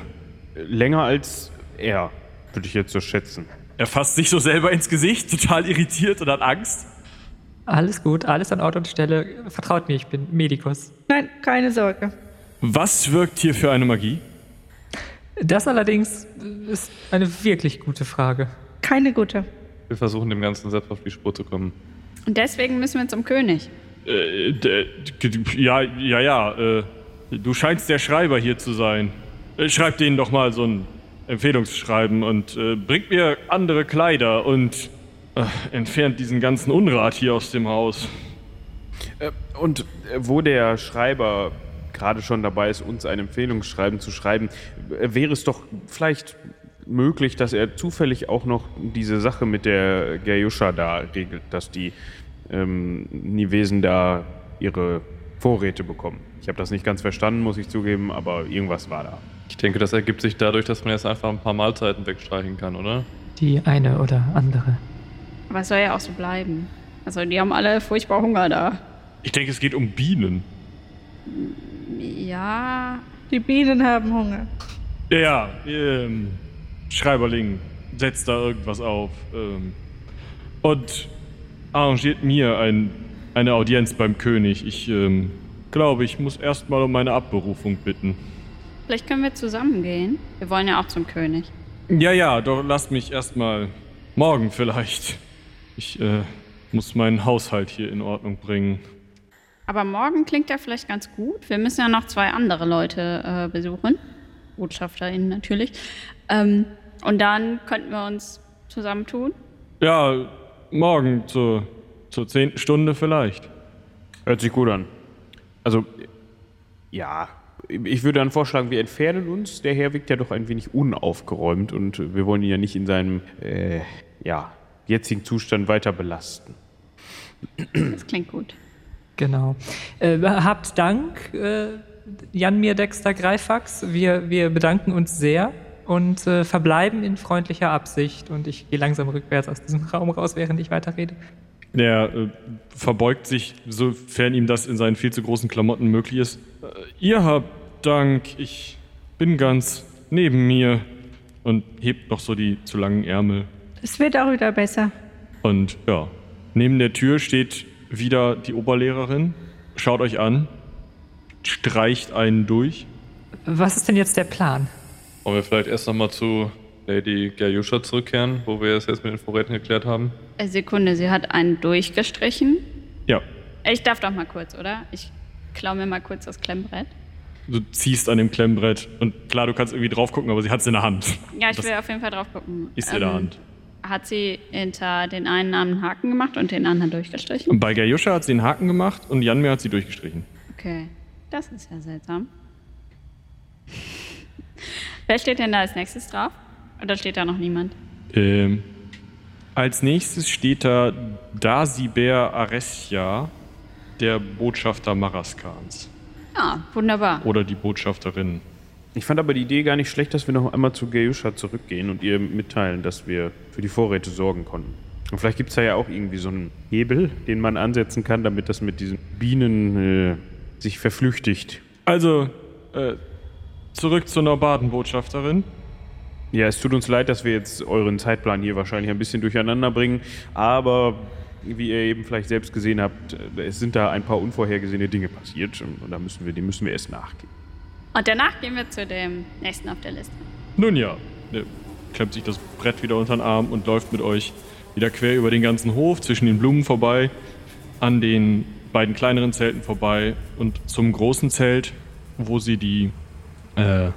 Länger als er, würde ich jetzt so schätzen. Er fasst sich so selber ins Gesicht, total irritiert und hat Angst. Alles gut, alles an Ort und Stelle. Vertraut mir, ich bin Medikus. Nein, keine Sorge. Was wirkt hier für eine Magie? Das allerdings ist eine wirklich gute Frage. Keine gute. Wir versuchen dem Ganzen selbst auf die Spur zu kommen. Und deswegen müssen wir zum König. Äh, ja, ja, ja. Äh, du scheinst der Schreiber hier zu sein. Äh, schreib denen doch mal so ein Empfehlungsschreiben und äh, bringt mir andere Kleider und entfernt diesen ganzen Unrat hier aus dem Haus. Äh, Und äh, wo der Schreiber gerade schon dabei ist, uns ein Empfehlungsschreiben zu schreiben, äh, wäre es doch vielleicht möglich, dass er zufällig auch noch diese Sache mit der Gerjuscha da regelt, dass die ähm, Nivesen da ihre Vorräte bekommen. Ich habe das nicht ganz verstanden, muss ich zugeben, aber irgendwas war da. Ich denke, das ergibt sich dadurch, dass man jetzt einfach ein paar Mahlzeiten wegstreichen kann, oder? Die eine oder andere. Aber es soll ja auch so bleiben. Also die haben alle furchtbar Hunger da. Ich denke, es geht um Bienen. Ja, Die Bienen haben Hunger. Ja, ja, ähm, Schreiberling, setzt da irgendwas auf. Ähm, und arrangiert mir ein, eine Audienz beim König. Ich ähm, glaube, ich muss erstmal um meine Abberufung bitten. vielleicht können wir zusammen gehen. Wir wollen ja auch zum König. Ja, ja, doch lasst mich erstmal morgen vielleicht. Ich äh, muss meinen Haushalt hier in Ordnung bringen. Aber morgen klingt ja vielleicht ganz gut. Wir müssen ja noch zwei andere Leute äh, besuchen. BotschafterInnen natürlich. Ähm, und dann könnten wir uns zusammentun. Ja, morgen zur, zur zehnten Stunde vielleicht. Hört sich gut an. Also, ja, Ich würde dann vorschlagen, wir entfernen uns. Der Herr wirkt ja doch ein wenig unaufgeräumt und wir wollen ihn ja nicht in seinem äh, ja, jetzigen Zustand weiter belasten. Das klingt gut. Genau. Äh, habt Dank, äh, Janmir Dexter Greifax. Wir, wir bedanken uns sehr und äh, verbleiben in freundlicher Absicht. Und ich gehe langsam rückwärts aus diesem Raum raus, während ich weiterrede. Er äh, verbeugt sich, sofern ihm das in seinen viel zu großen Klamotten möglich ist. Äh, ihr habt Dank, ich bin ganz neben mir und hebt noch so die zu langen Ärmel. Es wird auch wieder besser. Und ja, neben der Tür steht wieder die Oberlehrerin, schaut euch an, streicht einen durch. Was ist denn jetzt der Plan? Wollen wir vielleicht erst nochmal zu Lady Gerjuscha zurückkehren, wo wir es jetzt mit den Vorräten geklärt haben? Äh, Sekunde, sie hat einen durchgestrichen. Ja, Ich darf doch mal kurz, oder? Ich klau mir mal kurz das Klemmbrett. du ziehst an dem Klemmbrett und klar, du kannst irgendwie drauf gucken, aber sie hat es in der Hand. Ja, ich Das will auf jeden Fall drauf gucken. ist in der Ähm, Hand. Hat sie hinter den einen Namen einen Haken gemacht und den anderen durchgestrichen? Und bei Gerjuscha hat sie einen Haken gemacht und Janmir hat sie durchgestrichen. Okay, das ist ja seltsam. Wer steht denn da als nächstes drauf? Oder steht da noch niemand? Ähm, als nächstes steht da Dasiber Aresja, der Botschafter Maraskans. Ja, wunderbar. Oder die Botschafterin. Ich fand aber die Idee gar nicht schlecht, dass wir noch einmal zu Geusha zurückgehen und ihr mitteilen, dass wir für die Vorräte sorgen konnten. Und vielleicht gibt es da ja auch irgendwie so einen Hebel, den man ansetzen kann, damit das mit diesen Bienen äh, sich verflüchtigt. Also, äh, zurück zur Norbaden-Botschafterin. Ja, es tut uns leid, dass wir jetzt euren Zeitplan hier wahrscheinlich ein bisschen durcheinander bringen, aber wie ihr eben vielleicht selbst gesehen habt, äh, es sind da ein paar unvorhergesehene Dinge passiert und da müssen wir, dem müssen wir erst nachgehen. Und danach gehen wir zu dem nächsten auf der Liste. Nun ja, er klemmt sich das Brett wieder unter den Arm und läuft mit euch wieder quer über den ganzen Hof, zwischen den Blumen vorbei, an den beiden kleineren Zelten vorbei und zum großen Zelt, wo sie die äh,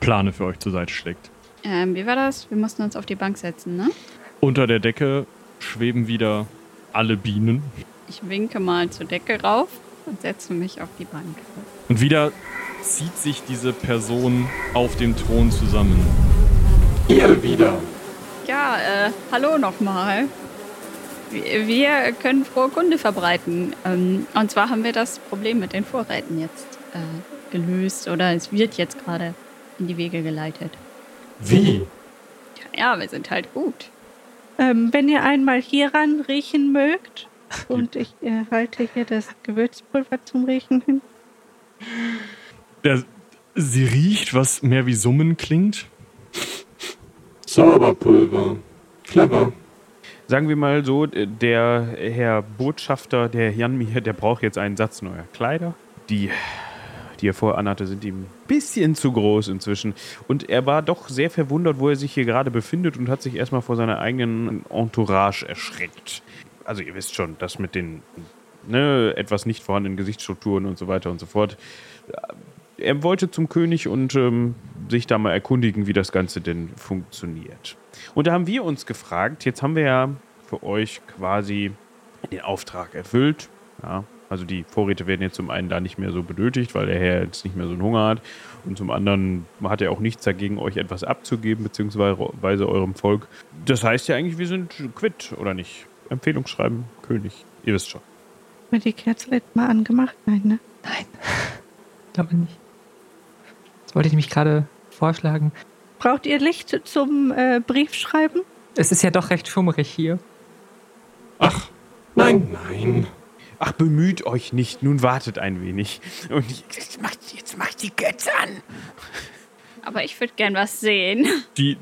Plane für euch zur Seite schlägt. Ähm, wie war das? Wir mussten uns auf die Bank setzen, ne? Unter der Decke schweben wieder alle Bienen. Ich winke mal zur Decke rauf und setze mich auf die Bank. Und wieder zieht sich diese Person auf dem Thron zusammen. Ihr wieder. Ja, äh, hallo nochmal. Wir, können frohe Kunde verbreiten. Ähm, und zwar haben wir das Problem mit den Vorräten jetzt äh, gelöst oder es wird jetzt gerade in die Wege geleitet. Wie? Ja, wir sind halt gut. Ähm, wenn ihr einmal hieran riechen mögt, und ich äh, halte hier das Gewürzpulver zum Riechen hin. Der, sie riecht, was mehr wie Summen klingt. Zauberpulver. Clever. Sagen wir mal so, der Herr Botschafter, der Janmir, der braucht jetzt einen Satz neuer Kleider. Die, die er vorher anhatte, sind ihm ein bisschen zu groß inzwischen. Und er war doch sehr verwundert, wo er sich hier gerade befindet und hat sich erstmal vor seiner eigenen Entourage erschreckt. Also ihr wisst schon, das mit den ne, etwas nicht vorhandenen Gesichtsstrukturen und so weiter und so fort. Er wollte zum König und ähm, sich da mal erkundigen, wie das Ganze denn funktioniert. Und da haben wir uns gefragt, jetzt haben wir ja für euch quasi den Auftrag erfüllt. Ja, also die Vorräte werden jetzt zum einen da nicht mehr so benötigt, weil der Herr jetzt nicht mehr so einen Hunger hat. Und zum anderen hat er auch nichts dagegen, euch etwas abzugeben, beziehungsweise eurem Volk. Das heißt ja eigentlich, wir sind quitt, oder nicht? Empfehlungsschreiben, König. Ihr wisst schon. Haben wir die Kerze letztes Mal angemacht? Nein, ne? Nein. Glaube nicht. Das wollte ich mich gerade vorschlagen. Braucht ihr Licht zum äh, Briefschreiben? Es ist ja doch recht schummerig hier. Ach, nein, nein. Ach, bemüht euch nicht, nun wartet ein wenig. Und Jetzt macht, jetzt macht die Götze an. Aber ich würde gern was sehen. Die,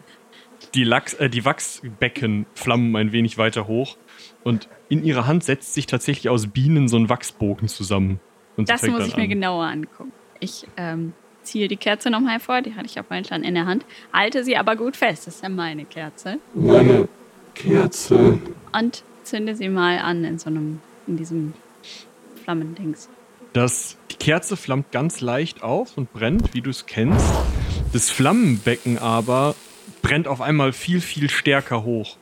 die, Lachs, äh, die Wachsbecken flammen ein wenig weiter hoch und in ihrer Hand setzt sich tatsächlich aus Bienen so ein Wachsbogen zusammen. Das muss ich mir an. genauer angucken. Ich ähm, ziehe die Kerze nochmal hervor, die hatte ich auf meinen Stand in der Hand, halte sie aber gut fest, das ist ja meine Kerze, Meine Kerze. und zünde sie mal an in so einem, in diesem Flammendings. Das, die Kerze flammt ganz leicht auf und brennt, wie du es kennst. Das Flammenbecken aber brennt auf einmal viel, viel stärker hoch.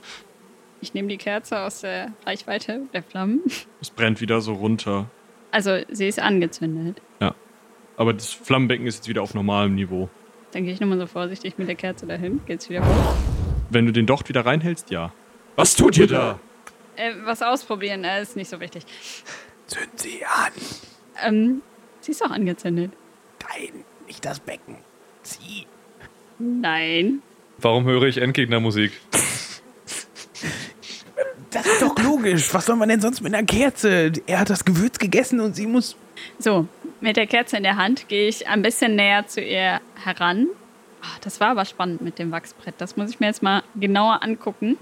Ich nehme die Kerze aus der Reichweite der Flammen. Es brennt wieder so runter. Also sie ist angezündet. Ja. Aber das Flammenbecken ist jetzt wieder auf normalem Niveau. Dann gehe ich nochmal so vorsichtig mit der Kerze dahin. Geht's wieder hoch? Wenn du den Docht wieder reinhältst, ja. Was tut ihr da? Äh, was ausprobieren, äh, ist nicht so wichtig. Zünd sie an. Ähm, sie ist doch angezündet. Nein, nicht das Becken. Sie. Nein. Warum höre ich Endgegnermusik? Das ist doch logisch. Was soll man denn sonst mit einer Kerze? Er hat das Gewürz gegessen und sie muss. So, mit der Kerze in der Hand gehe ich ein bisschen näher zu ihr heran. Ah, das war aber spannend mit dem Wachsbrett. Das muss ich mir jetzt mal genauer angucken.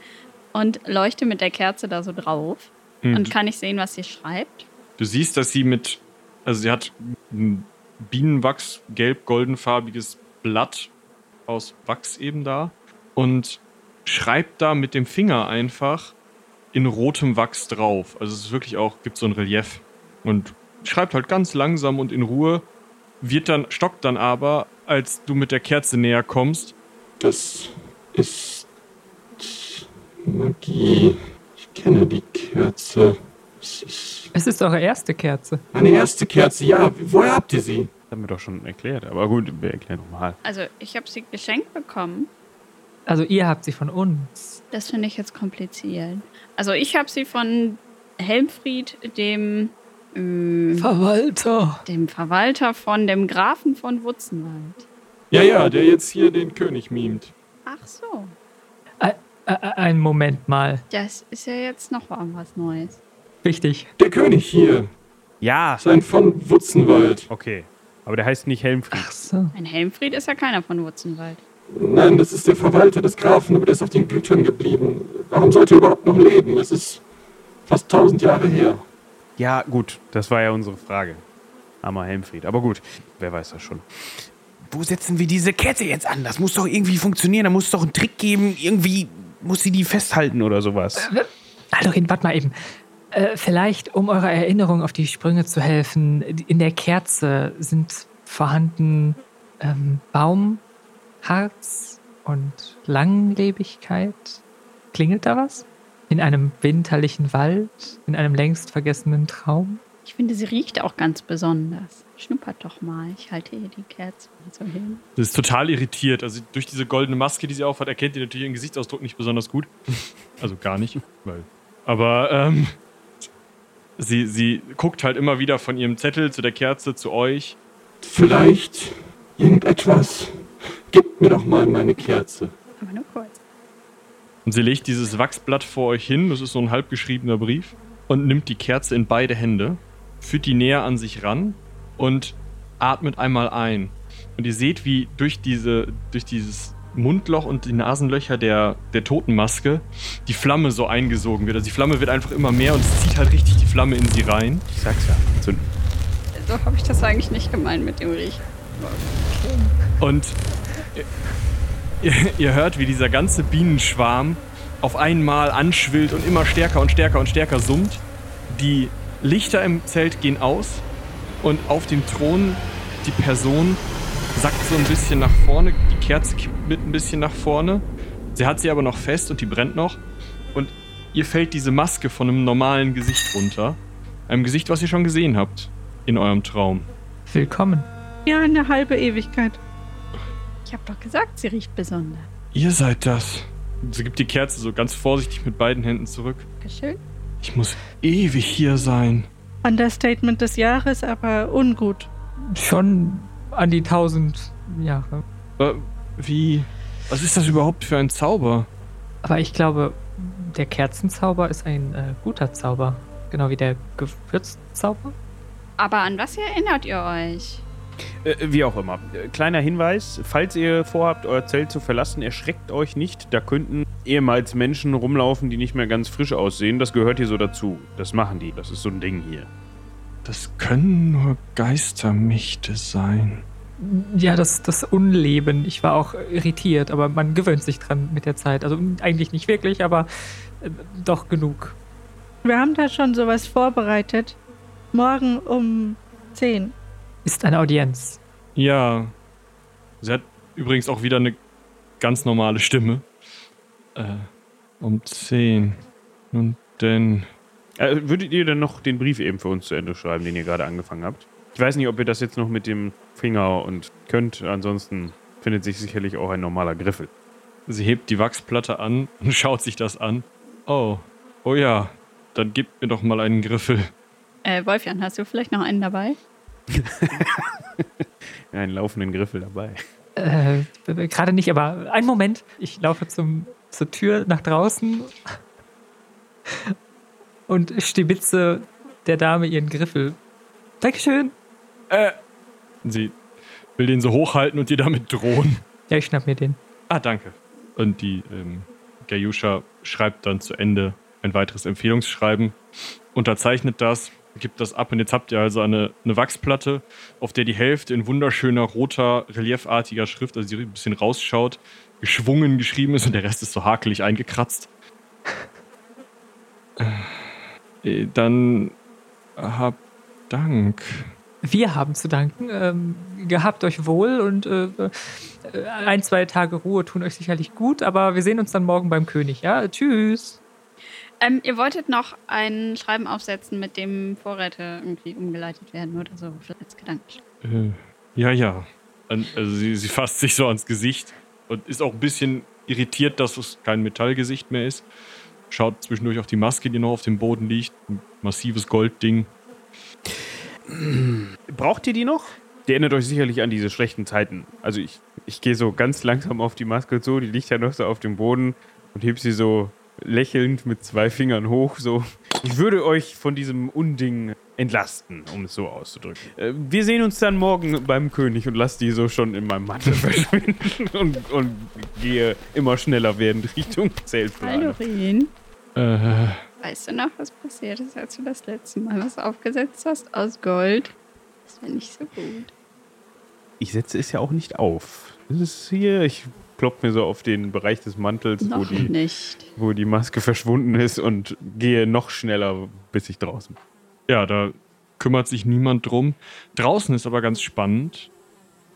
Und leuchte mit der Kerze da so drauf. Und kann ich sehen, was sie schreibt? Du siehst, dass sie mit, also sie hat ein Bienenwachs, gelb-goldenfarbiges Blatt aus Wachs eben da und schreibt da mit dem Finger einfach in rotem Wachs drauf. Also es ist wirklich auch, gibt so ein Relief und schreibt halt ganz langsam und in Ruhe, wird dann, stockt dann aber, als du mit der Kerze näher kommst, Das ist Magie. Ich kenne die Kerze. Es ist Es ist eure erste Kerze. meine erste Kerze. Ja, woher habt ihr sie? Das haben wir doch schon erklärt. Aber gut, wir erklären nochmal. Also, ich habe sie geschenkt bekommen. Also ihr habt sie von uns. Das finde ich jetzt kompliziert. Also, ich habe sie von Helmfried, dem, ähm, Verwalter. dem Verwalter von dem Grafen von Wutzenwald. Ja, ja, der jetzt hier den König mimt. Ach so. Äh, einen Moment mal. Das ist ja jetzt noch was Neues. Wichtig. Der König hier. Ja, Sein von Wutzenwald. okay. Aber der heißt nicht Helmfried. Ach so. Ein Helmfried ist ja keiner von Wutzenwald. Nein, das ist der Verwalter des Grafen, aber der ist auf den Gütern geblieben. Warum sollte er überhaupt noch leben? Es ist fast tausend Jahre her. Ja, gut. Das war ja unsere Frage. Armer Helmfried. Aber gut, wer weiß das schon. Wo setzen wir diese Kerze jetzt an? Das muss doch irgendwie funktionieren. Da muss es doch einen Trick geben. Irgendwie muss sie die festhalten oder sowas. Aldorin, warte mal eben. Äh, vielleicht, um eurer Erinnerung auf die Sprünge zu helfen, in der Kerze sind vorhanden ähm, Baumharz und Langlebigkeit. Klingelt da was? In einem winterlichen Wald, in einem längst vergessenen Traum? Ich finde, sie riecht auch ganz besonders. Schnuppert doch mal. Ich halte ihr die Kerze mal so hin. Das ist total irritiert. Also durch diese goldene Maske, die sie aufhat, erkennt ihr natürlich ihren Gesichtsausdruck nicht besonders gut. Also gar nicht. Weil, aber ähm, sie, sie guckt halt immer wieder von ihrem Zettel zu der Kerze zu euch. Vielleicht irgendetwas. Gebt mir doch mal meine Kerze. Aber nur kurz. Und sie legt dieses Wachsblatt vor euch hin. Das ist so ein halbgeschriebener Brief. Und nimmt die Kerze in beide Hände, führt die näher an sich ran und atmet einmal ein. Und ihr seht, wie durch, diese, durch dieses Mundloch und die Nasenlöcher der, der Totenmaske die Flamme so eingesogen wird. Also die Flamme wird einfach immer mehr und es zieht halt richtig die Flamme in sie rein. Ich sag's ja. Zünden. So habe ich das eigentlich nicht gemeint mit dem Riechen. Und ihr, ihr hört, wie dieser ganze Bienenschwarm auf einmal anschwillt und immer stärker und stärker und stärker summt. Die Lichter im Zelt gehen aus und auf dem Thron die Person sackt so ein bisschen nach vorne. Die Kerze kippt mit ein bisschen nach vorne. Sie hat sie aber noch fest und die brennt noch. Und ihr fällt diese Maske von einem normalen Gesicht runter. Einem Gesicht, was ihr schon gesehen habt in eurem Traum. Willkommen. Ja, eine halbe Ewigkeit. Ich habe doch gesagt, sie riecht besonders. Ihr seid das. Sie gibt die Kerze so ganz vorsichtig mit beiden Händen zurück. Dankeschön. Ich muss ewig hier sein. Understatement des Jahres, aber ungut. Schon an die tausend Jahre. Äh, Wie? Was ist das überhaupt für ein Zauber? Aber ich glaube, der Kerzenzauber ist ein äh, guter Zauber. Genau wie der Gewürzzauber. Aber an was erinnert ihr euch? Äh, wie auch immer. Äh, Kleiner Hinweis: Falls ihr vorhabt, euer Zelt zu verlassen, erschreckt euch nicht. Da könnten ehemals Menschen rumlaufen, die nicht mehr ganz frisch aussehen. Das gehört hier so dazu. Das machen die. Das ist so ein Ding hier. Das können nur Geistermächte sein. Ja, das, das Unleben. Ich war auch irritiert, aber man gewöhnt sich dran mit der Zeit. Also eigentlich nicht wirklich, aber äh, doch genug. Wir haben da schon sowas vorbereitet. Morgen um 10. Ist eine Audienz. Ja. Sie hat übrigens auch wieder eine ganz normale Stimme. Äh, um 10. Und denn. Äh, würdet ihr denn noch den Brief eben für uns zu Ende schreiben, den ihr gerade angefangen habt? Ich weiß nicht, ob ihr das jetzt noch mit dem Finger und könnt. Ansonsten findet sich sicherlich auch ein normaler Griffel. Sie hebt die Wachsplatte an und schaut sich das an. Oh, oh ja, dann gib mir doch mal einen Griffel. Äh, Wolfjan, hast du vielleicht noch einen dabei? Einen laufenden Griffel dabei. Äh, gerade nicht, aber einen Moment. Ich laufe zum, zur Tür nach draußen und stibitze der Dame ihren Griffel. Dankeschön. Äh, sie will den so hochhalten und dir damit drohen. Ja, ich schnapp mir den. Ah, danke. Und die ähm, Gayusha schreibt dann zu Ende ein weiteres Empfehlungsschreiben, unterzeichnet das, gibt das ab und jetzt habt ihr also eine, eine Wachsplatte, auf der die Hälfte in wunderschöner roter, reliefartiger Schrift, also die ein bisschen rausschaut, geschwungen geschrieben ist und der Rest ist so hakelig eingekratzt. Äh, dann hab Dank. Wir haben zu danken. Ähm, gehabt euch wohl und äh, äh, ein, zwei Tage Ruhe tun euch sicherlich gut, aber wir sehen uns dann morgen beim König, ja? Tschüss. Ähm, ihr wolltet noch ein Schreiben aufsetzen, mit dem Vorräte irgendwie umgeleitet werden oder so, als Gedanken. Äh, ja, ja. Also sie, sie fasst sich so ans Gesicht und ist auch ein bisschen irritiert, dass es kein Metallgesicht mehr ist. Schaut zwischendurch auf die Maske, die noch auf dem Boden liegt. Ein massives Goldding. Braucht ihr die noch? Die erinnert euch sicherlich an diese schlechten Zeiten. Also ich, ich gehe so ganz langsam auf die Maske zu, die liegt ja noch so auf dem Boden und heb sie so lächelnd mit zwei Fingern hoch, so. Ich würde euch von diesem Unding entlasten, um es so auszudrücken. Äh, wir sehen uns dann morgen beim König und lass die so schon in meinem Mantel verschwinden und, und gehe immer schneller werdend Richtung Zeltplan. Hallo, Rien. Äh, Weißt du noch, was passiert ist, als du das letzte Mal was aufgesetzt hast aus Gold? Das wäre nicht so gut. Ich setze es ja auch nicht auf. Das ist hier, ich klopp mir so auf den Bereich des Mantels, wo die, nicht. wo die Maske verschwunden ist und gehe noch schneller, bis ich draußen bin. ja, da kümmert sich niemand drum. Draußen ist aber ganz spannend.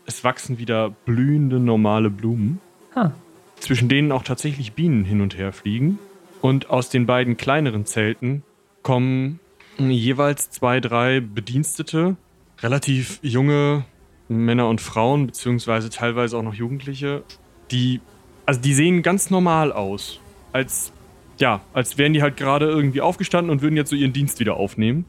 Es wachsen wieder blühende, normale Blumen. Ah. zwischen denen auch tatsächlich Bienen hin und her fliegen. Und aus den beiden kleineren Zelten kommen jeweils zwei, drei Bedienstete, relativ junge Männer und Frauen, beziehungsweise teilweise auch noch Jugendliche, die, also die sehen ganz normal aus. Als, ja, als wären die halt gerade irgendwie aufgestanden und würden jetzt so ihren Dienst wieder aufnehmen.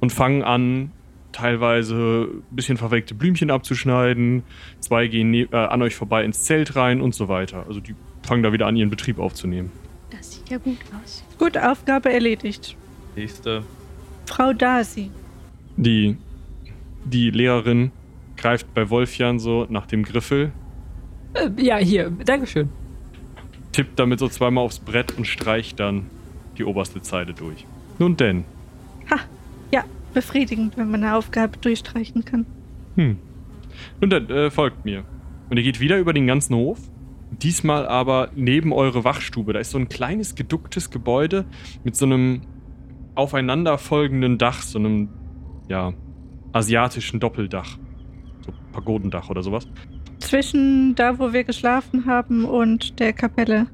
Und fangen an, teilweise ein bisschen verwelkte Blümchen abzuschneiden. Zwei gehen ne äh, an euch vorbei ins Zelt rein und so weiter. Also die fangen da wieder an, ihren Betrieb aufzunehmen. Das sieht ja gut aus. Gut, Aufgabe erledigt. Nächste. Frau Darcy. Die, die Lehrerin greift bei Wolfjan so nach dem Griffel, Äh, ja, hier, Dankeschön. tippt damit so zweimal aufs Brett und streicht dann die oberste Zeile durch. Nun denn. Ha, ja, befriedigend, wenn man eine Aufgabe durchstreichen kann. Hm. Nun dann, äh, folgt mir. Und ihr geht wieder über den ganzen Hof. Diesmal aber neben eure Wachstube. Da ist so ein kleines geducktes Gebäude mit so einem aufeinanderfolgenden Dach, so einem, ja, asiatischen Doppeldach. So Pagodendach oder sowas. Zwischen da, wo wir geschlafen haben und der Kapelle.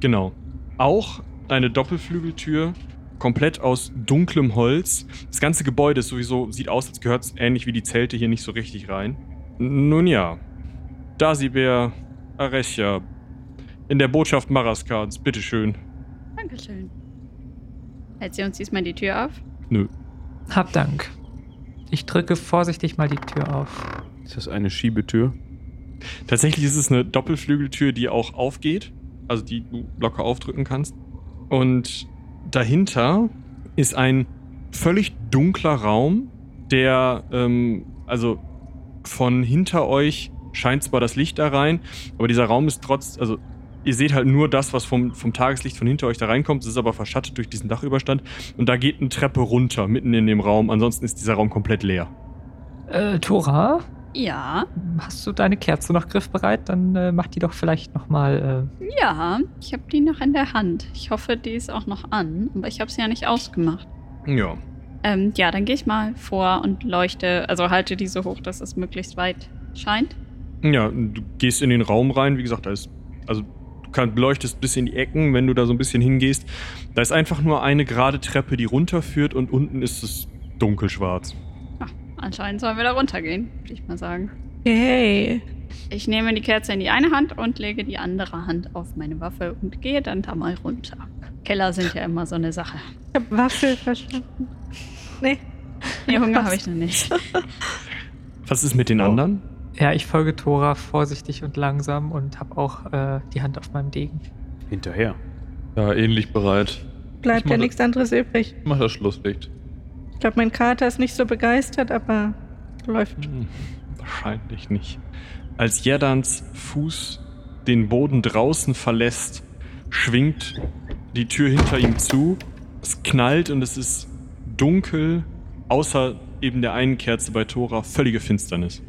Genau. Auch eine Doppelflügeltür, komplett aus dunklem Holz. Das ganze Gebäude ist sowieso, sieht aus, als gehört es ähnlich wie die Zelte hier nicht so richtig rein. Nun ja. Dasibär Arecha. In der Botschaft Maraskans, bitteschön. Dankeschön. Hält sie uns diesmal die Tür auf? Nö. Hab Dank. Ich drücke vorsichtig mal die Tür auf. Ist das eine Schiebetür? Tatsächlich ist es eine Doppelflügeltür, die auch aufgeht. Also die du locker aufdrücken kannst. Und dahinter ist ein völlig dunkler Raum, der, ähm, also von hinter euch scheint zwar das Licht da rein, aber dieser Raum ist trotz, also ihr seht halt nur das, was vom, vom Tageslicht von hinter euch da reinkommt. Es ist aber verschattet durch diesen Dachüberstand. Und da geht eine Treppe runter, mitten in dem Raum. Ansonsten ist dieser Raum komplett leer. Äh, Tora, Ja. hast du deine Kerze noch griffbereit? Dann äh, mach die doch vielleicht nochmal. Ja, ich habe die noch in der Hand. Ich hoffe, die ist auch noch an, aber ich habe sie ja nicht ausgemacht. Ja. Ähm, ja, dann gehe ich mal vor und leuchte, also halte die so hoch, dass es möglichst weit scheint. Ja, du gehst in den Raum rein, wie gesagt, da ist, also du kann, leuchtest bis in die Ecken, wenn du da so ein bisschen hingehst. Da ist einfach nur eine gerade Treppe, die runterführt und unten ist es dunkelschwarz. Anscheinend sollen wir da runtergehen, würde ich mal sagen. Yay. Ich nehme die Kerze in die eine Hand und lege die andere Hand auf meine Waffe und gehe dann da mal runter. Keller sind ja immer so eine Sache. Ich hab Waffel verstanden. Nee. Nee, Hunger habe ich noch nicht. Was ist mit den anderen? Ja, ich folge Tora vorsichtig und langsam und habe auch äh, die Hand auf meinem Degen. Hinterher. Ja, ähnlich bereit. Bleibt ja nichts anderes übrig. Mach das Schlusslicht. Ich glaube, mein Kater ist nicht so begeistert, aber läuft. Hm, wahrscheinlich nicht. Als Jerdans Fuß den Boden draußen verlässt, schwingt die Tür hinter ihm zu. Es knallt und es ist dunkel, außer eben der einen Kerze bei Tora, völlige Finsternis.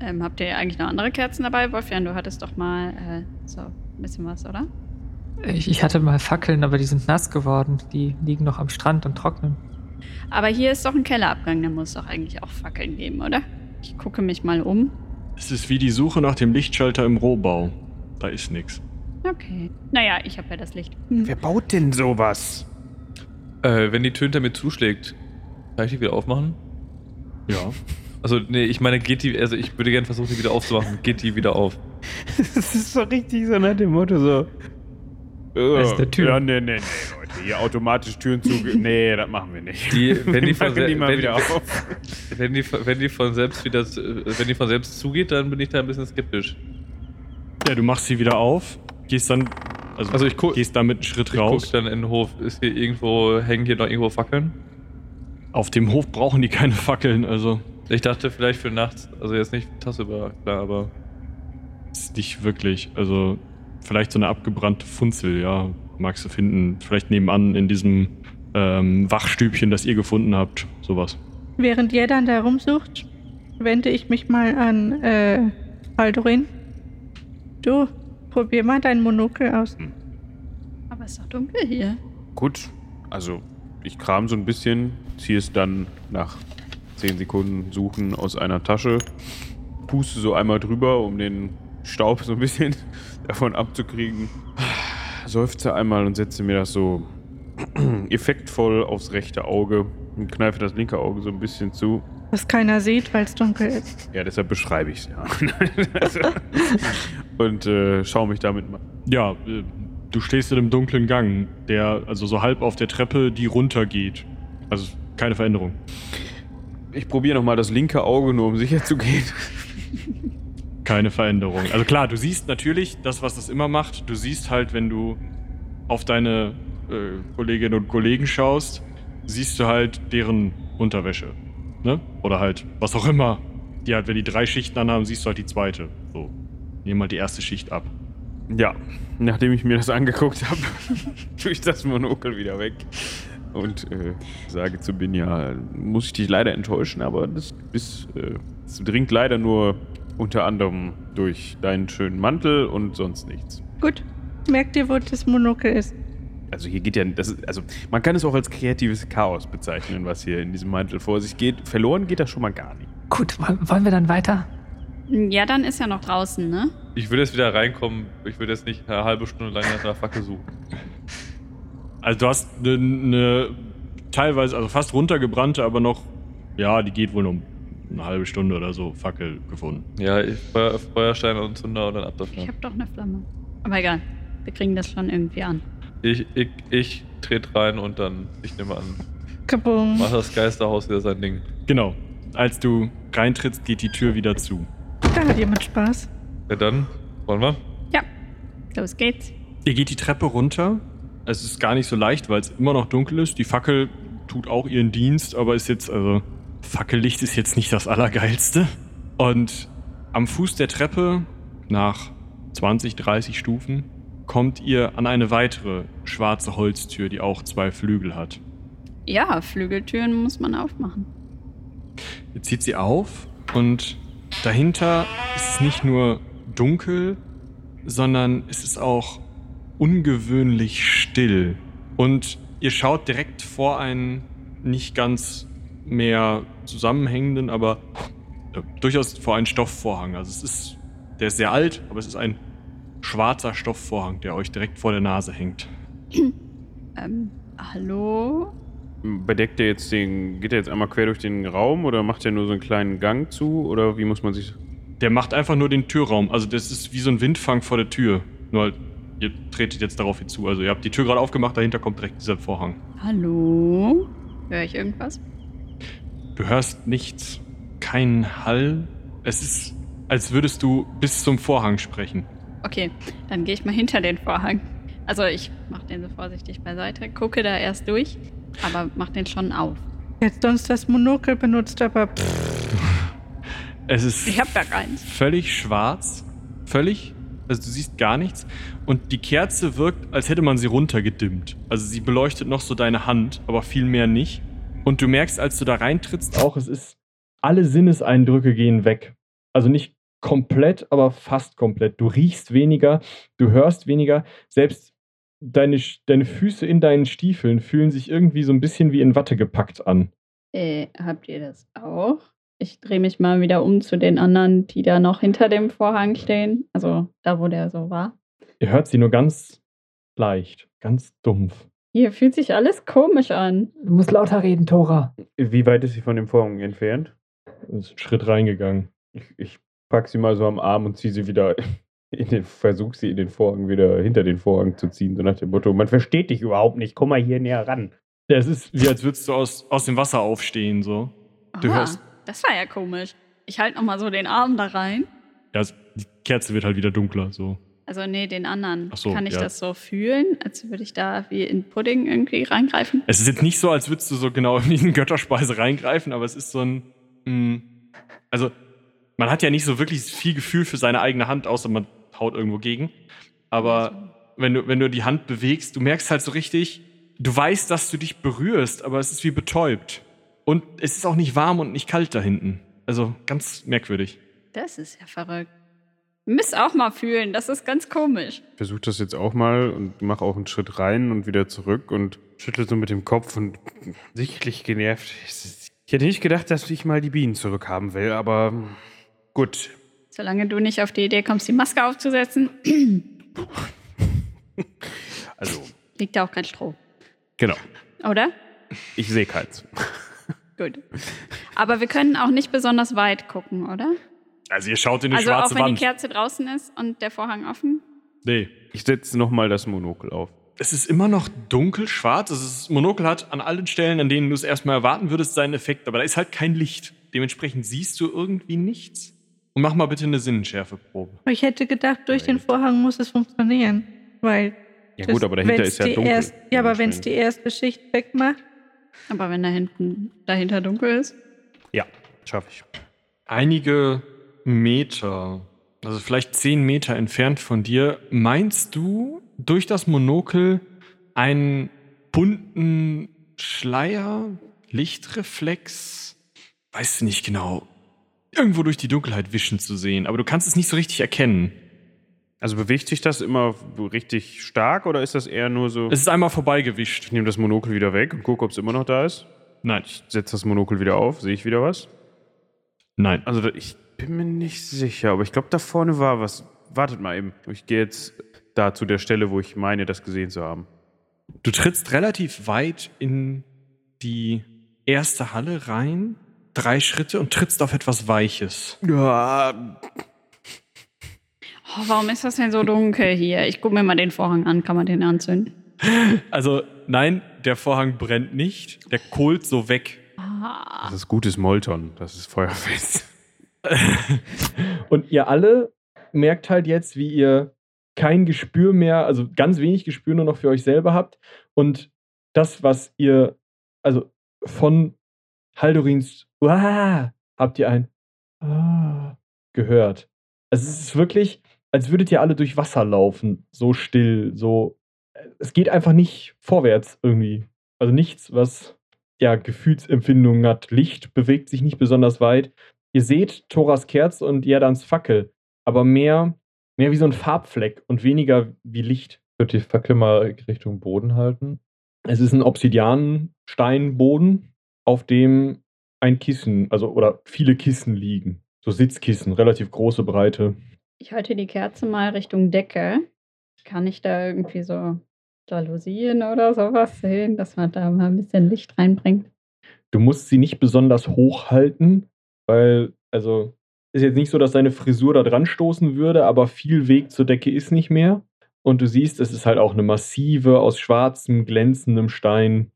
Ähm, habt ihr eigentlich noch andere Kerzen dabei? Wolfjan, du hattest doch mal äh, so ein bisschen was, oder? Ich, ich hatte mal Fackeln, aber die sind nass geworden. Die liegen noch am Strand und trocknen. Aber hier ist doch ein Kellerabgang, da muss es doch eigentlich auch Fackeln geben, oder? Ich gucke mich mal um. Es ist wie die Suche nach dem Lichtschalter im Rohbau. Da ist nichts. Okay. Naja, ich habe ja das Licht. Wer baut denn sowas? Äh, wenn die Tür hinter mir zuschlägt, kann ich die wieder aufmachen? Ja. Also, nee, ich meine, geht die, also ich würde gerne versuchen, die wieder aufzumachen. Geht die wieder auf? Das ist so richtig so nach dem Motto so. Das ist der Tür. Ja, nee, nee, nee. Hier automatisch Türen zu. Nee, das machen wir nicht. Die, wenn die von, machen die mal wenn, wieder auf. wenn, die, wenn die von selbst wieder, wenn die von selbst zugeht, dann bin ich da ein bisschen skeptisch. Ja, du machst sie wieder auf, gehst dann, also, Also ich guck- gehst damit einen Schritt Ich guck raus. dann in den Hof. Ist hier irgendwo, hängen hier noch irgendwo Fackeln? Auf dem Hof brauchen die keine Fackeln, also Ich dachte vielleicht für nachts, also jetzt nicht tagsüber, klar, aber ist nicht wirklich. Also vielleicht so eine abgebrannte Funzel, ja, magst du finden. Vielleicht nebenan in diesem ähm, Wachstübchen, das ihr gefunden habt, sowas. Während Jedan da rumsucht, wende ich mich mal an äh, Aldorin. Du, probier mal dein Monokel aus. Aber es ist doch dunkel hier. Gut, also ich kram so ein bisschen, ziehe es dann nach 10 Sekunden Suchen aus einer Tasche, puste so einmal drüber, um den Staub so ein bisschen davon abzukriegen, seufze einmal und setze mir das so effektvoll aufs rechte Auge und kneife das linke Auge so ein bisschen zu. Was keiner sieht, weil es dunkel ist. Ja, deshalb beschreibe ich es ja. Und äh, schaue mich damit mal. Ja, äh, du stehst in einem dunklen Gang, der also so halb auf der Treppe, die runtergeht. Also keine Veränderung. Ich probiere nochmal das linke Auge, nur um sicher zu gehen. Keine Veränderung. Also klar, du siehst natürlich das, was das immer macht. Du siehst halt, wenn du auf deine äh, Kolleginnen und Kollegen schaust, siehst du halt deren Unterwäsche. Ne? Oder halt, was auch immer. Die halt, wenn die drei Schichten anhaben, siehst du halt die zweite. So. Nehmen mal die erste Schicht ab. Ja, nachdem ich mir das angeguckt habe, tue ich das Monokel wieder weg und äh, sage zu Binja, muss ich dich leider enttäuschen, aber das, ist, äh, das dringt leider nur unter anderem durch deinen schönen Mantel und sonst nichts. Gut. Merkt ihr, wo das Monokel ist? Also hier geht ja, das ist, also man kann es auch als kreatives Chaos bezeichnen, was hier in diesem Mantel vor sich geht. Verloren geht das schon mal gar nicht. Gut, woll- wollen wir dann weiter? Ja, dann ist ja noch draußen, ne? ich würde jetzt wieder reinkommen. Ich würde jetzt nicht eine halbe Stunde lang nach einer Fackel suchen. Also du hast eine ne, teilweise, also fast runtergebrannte, aber noch, ja, die geht wohl um eine halbe Stunde oder so, Fackel gefunden. Ja, ich, Feuer, Feuerstein und Zunder und dann ab Ich dafür. habe doch eine Flamme. Aber egal. Wir kriegen das schon irgendwie an. Ich, ich, ich trete rein und dann, ich nehme an, Kabum. macht das Geisterhaus wieder sein Ding. Genau. Als du reintrittst, geht die Tür wieder zu. Da hat jemand Spaß. Ja, dann, wollen wir? Ja. Los geht's. Ihr geht die Treppe runter. Es ist gar nicht so leicht, weil es immer noch dunkel ist. Die Fackel tut auch ihren Dienst, aber ist jetzt, also, Fackellicht ist jetzt nicht das Allergeilste. Und am Fuß der Treppe, nach 20, 30 Stufen, kommt ihr an eine weitere schwarze Holztür, die auch zwei Flügel hat. Ja, Flügeltüren muss man aufmachen. Ihr zieht sie auf und dahinter ist es nicht nur dunkel, sondern es ist auch ungewöhnlich still. Und ihr schaut direkt vor einen nicht ganz mehr zusammenhängenden, aber äh, durchaus vor einen Stoffvorhang. Also es ist, der ist sehr alt, aber es ist ein schwarzer Stoffvorhang, der euch direkt vor der Nase hängt. Ähm, hallo? bedeckt der jetzt den, geht der jetzt einmal quer durch den Raum oder macht der nur so einen kleinen Gang zu oder wie muss man sich. Der macht einfach nur den Türraum. Also das ist wie so ein Windfang vor der Tür. Nur halt, ihr tretet jetzt darauf hinzu. Also ihr habt die Tür gerade aufgemacht, dahinter kommt direkt dieser Vorhang. Hallo? Höre ich irgendwas? Du hörst nichts. Keinen Hall. Es ist, als würdest du bis zum Vorhang sprechen. Okay, dann gehe ich mal hinter den Vorhang. Also ich mache den so vorsichtig beiseite, gucke da erst durch, aber mach den schon auf. Jetzt sonst das Monokel benutzt, aber Es ist Ich hab gar keins. völlig schwarz. Völlig. Also du siehst gar nichts. Und die Kerze wirkt, als hätte man sie runtergedimmt. Also sie beleuchtet noch so deine Hand, aber viel mehr nicht. Und du merkst, als du da reintrittst, auch es ist. Alle Sinneseindrücke gehen weg. Also nicht komplett, aber fast komplett. Du riechst weniger, du hörst weniger. Selbst deine, deine Füße in deinen Stiefeln fühlen sich irgendwie so ein bisschen wie in Watte gepackt an. Äh, habt ihr das auch? Ich drehe mich mal wieder um zu den anderen, die da noch hinter dem Vorhang stehen. Also da, wo der so war. Ihr hört sie nur ganz leicht, ganz dumpf. Hier fühlt sich alles komisch an. Du musst lauter reden, Tora. Wie weit ist sie von dem Vorhang entfernt? Ist einen Schritt reingegangen. Ich, ich pack sie mal so am Arm und ziehe sie wieder in den, versuch sie in den Vorhang wieder hinter den Vorhang zu ziehen, so nach dem Motto, man versteht dich überhaupt nicht, komm mal hier näher ran. Ja, es ist wie als würdest du aus, aus dem Wasser aufstehen, so. Du Aha, hörst- Das war ja komisch. Ich halte nochmal so den Arm da rein. Ja, es, die Kerze wird halt wieder dunkler, so. Also nee, den anderen. So, Kann ich ja. das so fühlen, als würde ich da wie in Pudding irgendwie reingreifen? Es ist jetzt nicht so, als würdest du so genau in diesen Götterspeise reingreifen, aber es ist so ein. Mh, also, man hat ja nicht so wirklich viel Gefühl für seine eigene Hand, außer man haut irgendwo gegen. Aber wenn du, wenn du die Hand bewegst, du merkst halt so richtig, du weißt, dass du dich berührst, aber es ist wie betäubt. Und es ist auch nicht warm und nicht kalt da hinten. Also ganz merkwürdig. Das ist ja verrückt. Müsst auch mal fühlen, das ist ganz komisch. Ich versuche das jetzt auch mal und mache auch einen Schritt rein und wieder zurück und schüttle so mit dem Kopf und sichtlich genervt. Ich hätte nicht gedacht, dass ich mal die Bienen zurückhaben will, aber gut. Solange du nicht auf die Idee kommst, die Maske aufzusetzen, Also, liegt da auch kein Stroh. genau. Oder? Ich sehe keins. Gut. Aber wir können auch nicht besonders weit gucken, oder? Also ihr schaut in die also auch schwarze wenn Wand. die Kerze draußen ist und der Vorhang offen. nee. Ich setze nochmal das Monokel auf. Es ist immer noch dunkelschwarz. Also das Monokel hat an allen Stellen, an denen du es erstmal erwarten würdest, seinen Effekt. Aber da ist halt kein Licht. Dementsprechend siehst du irgendwie nichts. Und mach mal bitte eine Sinnenschärfeprobe. ich hätte gedacht, durch den Vorhang muss es funktionieren. Weil. Ja das- gut, aber dahinter ist ja dunkel. Erst, ja, aber wenn es die erste Schicht wegmacht, Aber wenn da hinten dahinter dunkel ist. Ja, schaffe ich. Einige Meter, also vielleicht zehn Meter entfernt von dir, meinst du durch das Monokel einen bunten Schleier, Lichtreflex, weißt du nicht genau, irgendwo durch die Dunkelheit wischen zu sehen, aber du kannst es nicht so richtig erkennen. Also bewegt sich das immer richtig stark oder ist das eher nur so. Es ist einmal vorbeigewischt. ich nehme das Monokel wieder weg und gucke, ob es immer noch da ist. Nein, Setze das Monokel wieder auf, sehe ich wieder was? nein. Also ich bin mir nicht sicher, aber ich glaube, da vorne war was. Wartet mal eben. Ich gehe jetzt da zu der Stelle, wo ich meine, das gesehen zu haben. Du trittst relativ weit in die erste Halle rein, drei Schritte und trittst auf etwas Weiches. Ja, Oh, warum ist das denn so dunkel hier? Ich gucke mir mal den Vorhang an. Kann man den anzünden? Also, nein, der Vorhang brennt nicht. Der kohlt so weg. Ah, das ist gutes Molton. Das ist feuerfest. Und ihr alle merkt halt jetzt, wie ihr kein Gespür mehr, also ganz wenig Gespür nur noch für euch selber habt. Und das, was ihr, also von Haldorins habt ihr ein Ah gehört. Also es ist wirklich, als würdet ihr alle durch Wasser laufen. So still, so. Es geht einfach nicht vorwärts irgendwie. Also nichts, was ja Gefühlsempfindungen hat. Licht bewegt sich nicht besonders weit. Ihr seht Thoras Kerze und Jerdans Fackel, aber mehr, mehr wie so ein Farbfleck und weniger wie Licht. Ich würde die Fackel mal Richtung Boden halten. Es ist ein Obsidiansteinboden, auf dem ein Kissen, also oder viele Kissen liegen. So Sitzkissen, relativ große Breite. ich halte die Kerze mal Richtung Decke. Kann ich da irgendwie so Jalousien oder sowas sehen, dass man da mal ein bisschen Licht reinbringt? Du musst sie nicht besonders hoch halten, weil, also, ist jetzt nicht so, dass deine Frisur da dran stoßen würde, aber viel Weg zur Decke ist nicht mehr. Und du siehst, es ist halt auch eine massive, aus schwarzem, glänzendem Stein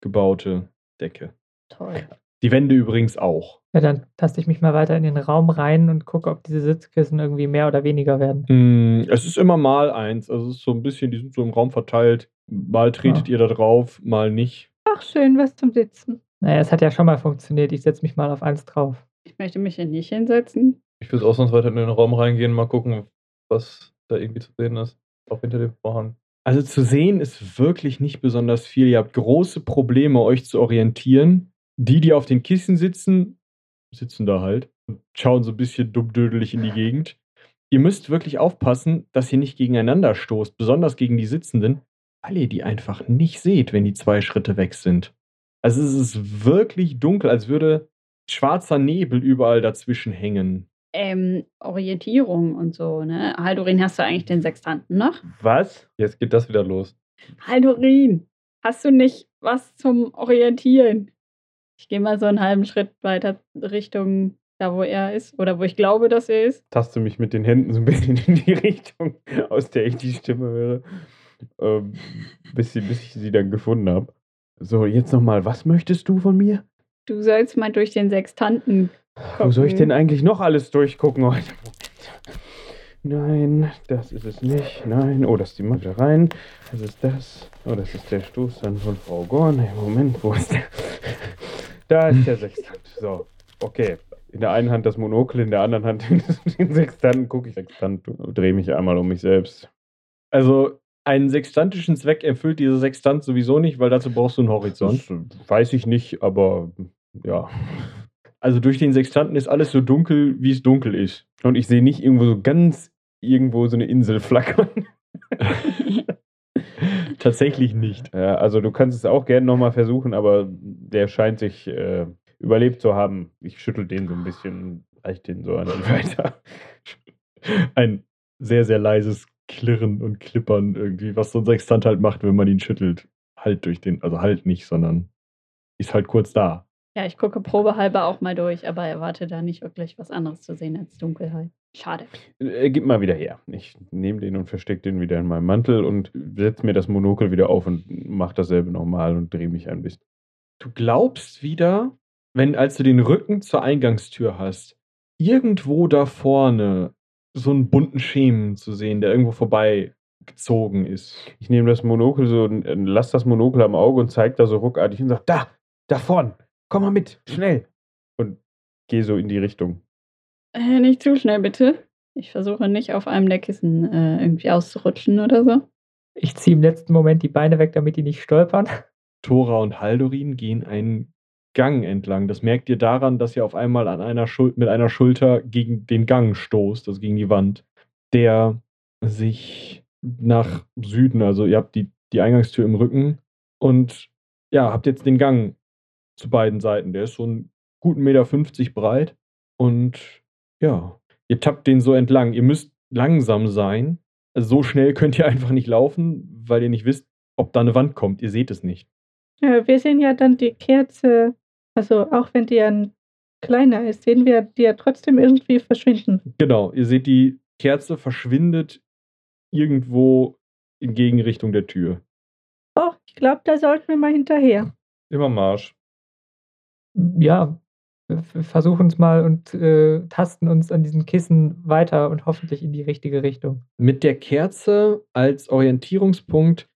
gebaute Decke. Toll. Die Wände übrigens auch. Ja, dann taste ich mich mal weiter in den Raum rein und gucke, ob diese Sitzkissen irgendwie mehr oder weniger werden. Mm, Es ist immer mal eins. Also es ist so ein bisschen, die sind so im Raum verteilt. Mal tretet Ah. ihr da drauf, mal nicht. Ach, schön, was zum Sitzen. Naja, es hat ja schon mal funktioniert. Ich setze mich mal auf eins drauf. Ich möchte mich hier nicht hinsetzen. Ich würde ausnahmsweise in den Raum reingehen, mal gucken, was da irgendwie zu sehen ist. Auch hinter dem Vorhang. Also zu sehen ist wirklich nicht besonders viel. Ihr habt große Probleme, euch zu orientieren. Die, die auf den Kissen sitzen, sitzen da halt und schauen so ein bisschen dummdödelig in die Gegend. Ihr müsst wirklich aufpassen, dass ihr nicht gegeneinander stoßt, besonders gegen die Sitzenden, weil ihr die einfach nicht seht, wenn die zwei Schritte weg sind. Also es ist wirklich dunkel, als würde schwarzer Nebel überall dazwischen hängen. Ähm, Orientierung und so, ne? Haldorin, hast du eigentlich den Sextanten noch? Was? Jetzt geht das wieder los. Haldorin, hast du nicht was zum Orientieren? Ich gehe mal so einen halben Schritt weiter Richtung da, wo er ist. Oder wo ich glaube, dass er ist. taste mich mit den Händen so ein bisschen in die Richtung, aus der ich die Stimme höre, ähm, bis, sie, bis ich sie dann gefunden habe. So, jetzt nochmal, was möchtest du von mir? Du sollst mal durch den Sextanten. Wo soll ich gucken. denn eigentlich noch alles durchgucken heute? Nein, das ist es nicht. Nein, oh, das ist die Matte rein. Das ist das. Oh, das ist der Stoßzahn von Frau Gorn. Hey, Moment, wo ist der? Da ist der Sextant. So, okay. In der einen Hand das Monokel, in der anderen Hand den Sextanten. Gucke ich Sextant, drehe mich einmal um mich selbst. Also einen sextantischen Zweck erfüllt dieser Sextant sowieso nicht, weil dazu brauchst du einen Horizont. Das weiß ich nicht, aber ja. Also durch den Sextanten ist alles so dunkel, wie es dunkel ist. Und ich sehe nicht irgendwo so ganz irgendwo so eine Insel flackern. Tatsächlich nicht. Ja, also du kannst es auch gerne nochmal versuchen, aber der scheint sich äh, überlebt zu haben. Ich schüttel den so ein bisschen, reich den so an die weiter. Ein sehr, sehr leises Klirren und Klippern irgendwie, was so ein Sextant halt macht, wenn man ihn schüttelt. Halt durch den, also halt nicht, sondern ist halt kurz da. Ja, ich gucke probehalber auch mal durch, aber erwarte da nicht wirklich was anderes zu sehen als Dunkelheit. Schade. Äh, gib mal wieder her. Ich nehme den und verstecke den wieder in meinem Mantel und setze mir das Monokel wieder auf und mache dasselbe nochmal und drehe mich ein bisschen. Du glaubst wieder, wenn als du den Rücken zur Eingangstür hast, irgendwo da vorne so einen bunten Schemen zu sehen, der irgendwo vorbei gezogen ist. Ich nehme das Monokel so, und, äh, lass das Monokel am Auge und zeige da so ruckartig und sage, da, da vorn, komm mal mit, schnell. Und gehe so in die Richtung. Äh, nicht zu schnell, bitte. Ich versuche nicht auf einem der Kissen äh, irgendwie auszurutschen oder so. Ich ziehe im letzten Moment die Beine weg, damit die nicht stolpern. Tora und Haldorin gehen einen Gang entlang. Das merkt ihr daran, dass ihr auf einmal an einer mit einer Schulter gegen den Gang stoßt, also gegen die Wand, der sich nach Süden, also ihr habt die, die Eingangstür im Rücken und ja, habt jetzt den Gang zu beiden Seiten. Der ist so einen guten Meter 50 breit und ja, ihr tappt den so entlang. Ihr müsst langsam sein. Also so schnell könnt ihr einfach nicht laufen, weil ihr nicht wisst, ob da eine Wand kommt. Ihr seht es nicht. Wir sehen ja dann die Kerze, also auch wenn die ja n- kleiner ist, sehen wir die ja trotzdem irgendwie verschwinden. Genau, ihr seht, die Kerze verschwindet irgendwo in Gegenrichtung der Tür. Oh, ich glaube, da sollten wir mal hinterher. Immer Marsch. Ja, wir versuchen es mal und äh, tasten uns an diesen Kissen weiter und hoffentlich in die richtige Richtung. Mit der Kerze als Orientierungspunkt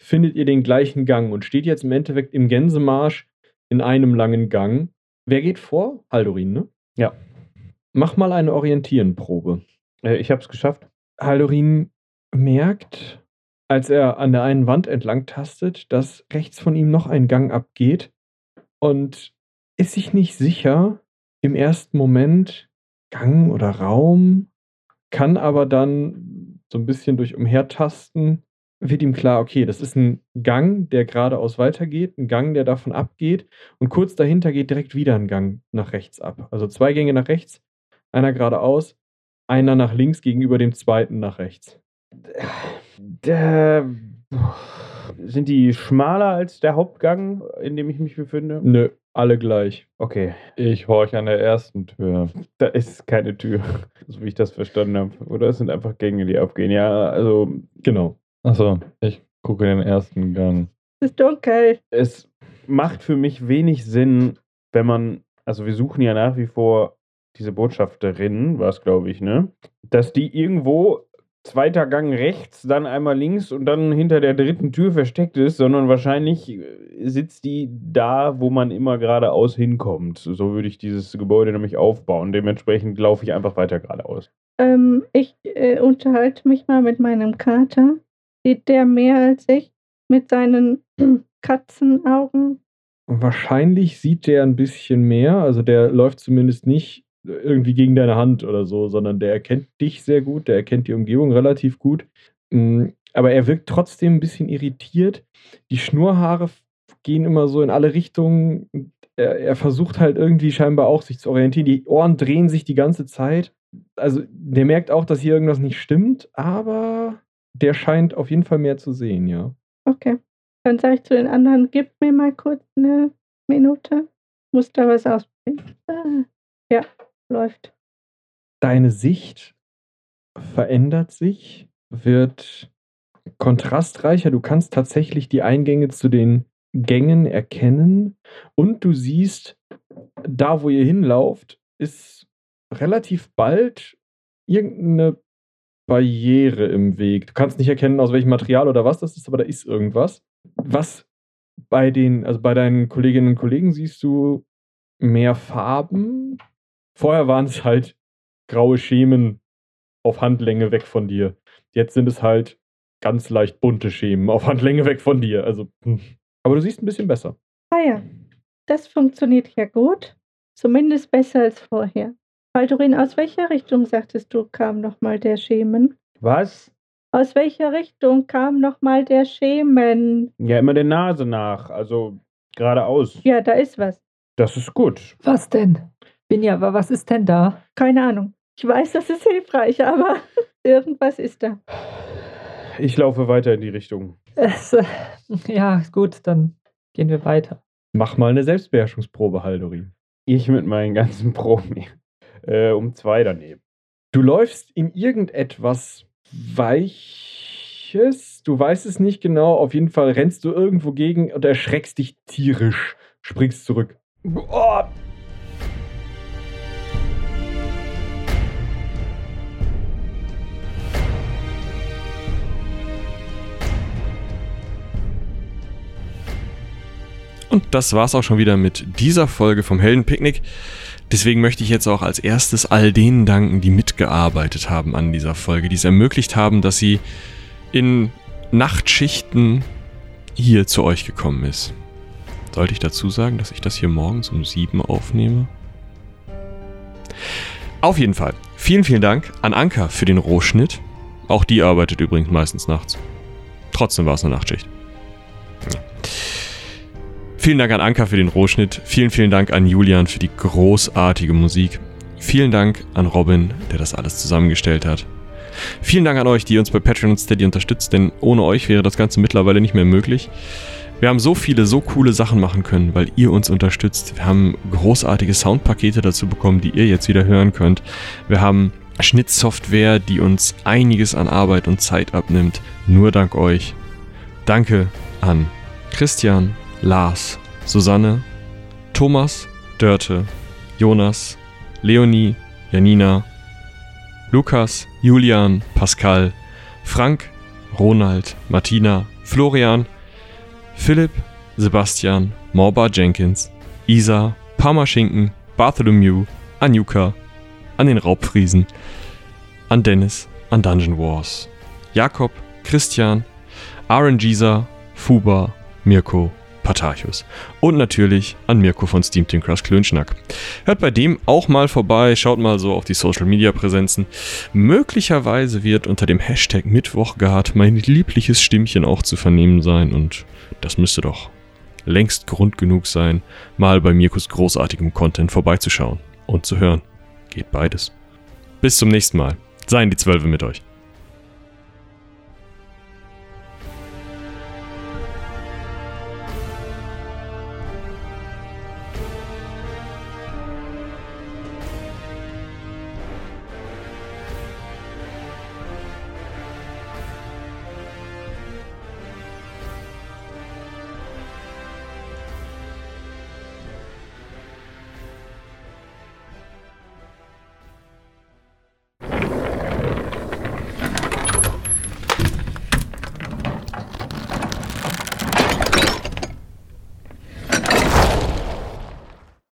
findet ihr den gleichen Gang und steht jetzt im Endeffekt im Gänsemarsch in einem langen Gang. Wer geht vor? Haldorin, ne? Ja. Mach mal eine Orientierenprobe. Äh, ich habe es geschafft. Haldorin merkt, als er an der einen Wand entlang tastet, dass rechts von ihm noch ein Gang abgeht und ist sich nicht sicher im ersten Moment, Gang oder Raum, kann aber dann so ein bisschen durch Umhertasten, wird ihm klar, okay, das ist ein Gang, der geradeaus weitergeht, ein Gang, der davon abgeht und kurz dahinter geht direkt wieder ein Gang nach rechts ab. Also zwei Gänge nach rechts, einer geradeaus, einer nach links gegenüber dem zweiten nach rechts. Da Sind die schmaler als der Hauptgang, in dem ich mich befinde? Nö, alle gleich. Okay, Ich horch an der ersten Tür. da ist keine Tür, so wie ich das verstanden habe. Oder es sind einfach Gänge, die aufgehen. Ja, also Genau. Achso, ich gucke den ersten Gang. Es ist dunkel. es macht für mich wenig Sinn, wenn man, also wir suchen ja nach wie vor diese Botschafterin, war es glaube ich, ne? Dass die irgendwo zweiter Gang rechts, dann einmal links und dann hinter der dritten Tür versteckt ist, sondern wahrscheinlich äh, sitzt die da, wo man immer geradeaus hinkommt. So würde ich dieses Gebäude nämlich aufbauen. Dementsprechend laufe ich einfach weiter geradeaus. Ähm, ich äh, unterhalte mich mal mit meinem Kater. Sieht der mehr als ich mit seinen Katzenaugen? Wahrscheinlich sieht der ein bisschen mehr. Also der läuft zumindest nicht irgendwie gegen deine Hand oder so, sondern der erkennt dich sehr gut, der erkennt die Umgebung relativ gut. Mm, Aber er wirkt trotzdem ein bisschen irritiert. Die Schnurrhaare f- gehen immer so in alle Richtungen. Er, er versucht halt irgendwie scheinbar auch sich zu orientieren. Die Ohren drehen sich die ganze Zeit. Also der merkt auch, dass hier irgendwas nicht stimmt, aber der scheint auf jeden Fall mehr zu sehen, ja. Okay. Dann sage ich zu den anderen, gib mir mal kurz eine Minute. Muss da was ausprobieren. Ah, Ja, läuft. deine Sicht verändert sich, wird kontrastreicher. Du kannst tatsächlich die Eingänge zu den Gängen erkennen und du siehst, da wo ihr hinlauft, ist relativ bald irgendeine Barriere im Weg. Du kannst nicht erkennen, aus welchem Material oder was das ist, aber da ist irgendwas. Was bei den, also bei deinen Kolleginnen und Kollegen siehst du mehr Farben. Vorher waren es halt graue Schemen auf Handlänge weg von dir. Jetzt sind es halt ganz leicht bunte Schemen auf Handlänge weg von dir. Also, hm. aber du siehst ein bisschen besser. Ah ja, das funktioniert ja gut. Zumindest besser als vorher. Baldurin, aus welcher Richtung, sagtest du, kam nochmal der Schemen? Was? Aus welcher Richtung kam nochmal der Schemen? Ja, immer der Nase nach, also geradeaus. Ja, da ist was. Das ist gut. Was denn? Binja, wa- was ist denn da? Keine Ahnung. Ich weiß, das ist hilfreich, aber irgendwas ist da. Ich laufe weiter in die Richtung. Es, äh, ja, gut, dann gehen wir weiter. Mach mal eine Selbstbeherrschungsprobe, Haldorin. Ich mit meinen ganzen Promi. Äh, um zwei daneben. Du läufst in irgendetwas Weiches. Du weißt es nicht genau. Auf jeden Fall rennst du irgendwo gegen und erschreckst dich tierisch. Springst zurück. Oh, Und das war's auch schon wieder mit dieser Folge vom Heldenpicknick. Deswegen möchte ich jetzt auch als erstes all denen danken, die mitgearbeitet haben an dieser Folge, die es ermöglicht haben, dass sie in Nachtschichten hier zu euch gekommen ist. Sollte ich dazu sagen, dass ich das hier morgens um sieben aufnehme? Auf jeden Fall. Vielen, vielen Dank an Anka für den Rohschnitt. Auch die arbeitet übrigens meistens nachts. Trotzdem war es eine Nachtschicht. Vielen Dank an Anka für den Rohschnitt. Vielen, vielen Dank an Julian für die großartige Musik. Vielen Dank an Robin, der das alles zusammengestellt hat. Vielen Dank an euch, die uns bei Patreon und Steady unterstützt, denn ohne euch wäre das Ganze mittlerweile nicht mehr möglich. Wir haben so viele, so coole Sachen machen können, weil ihr uns unterstützt. Wir haben großartige Soundpakete dazu bekommen, die ihr jetzt wieder hören könnt. Wir haben Schnittsoftware, die uns einiges an Arbeit und Zeit abnimmt. Nur dank euch. Danke an Christian, Lars, Susanne, Thomas, Dörte, Jonas, Leonie, Janina, Lukas, Julian, Pascal, Frank, Ronald, Martina, Florian, Philipp, Sebastian, Morba Jenkins, Isa, Parmaschinken, Bartholomew, Anjuka, an den Raubfriesen, an Dennis, an Dungeon Wars, Jakob, Christian, RNGisa, Fuba, Mirko, Patarchus. Und natürlich an Mirko von Steam Team Crush Klönschnack. Hört bei dem auch mal vorbei, schaut mal so auf die Social Media Präsenzen. Möglicherweise wird unter dem Hashtag Mittwochgard mein liebliches Stimmchen auch zu vernehmen sein und das müsste doch längst Grund genug sein, mal bei Mirkos großartigem Content vorbeizuschauen und zu hören. Geht beides. Bis zum nächsten Mal. Seien die Zwölfe mit euch.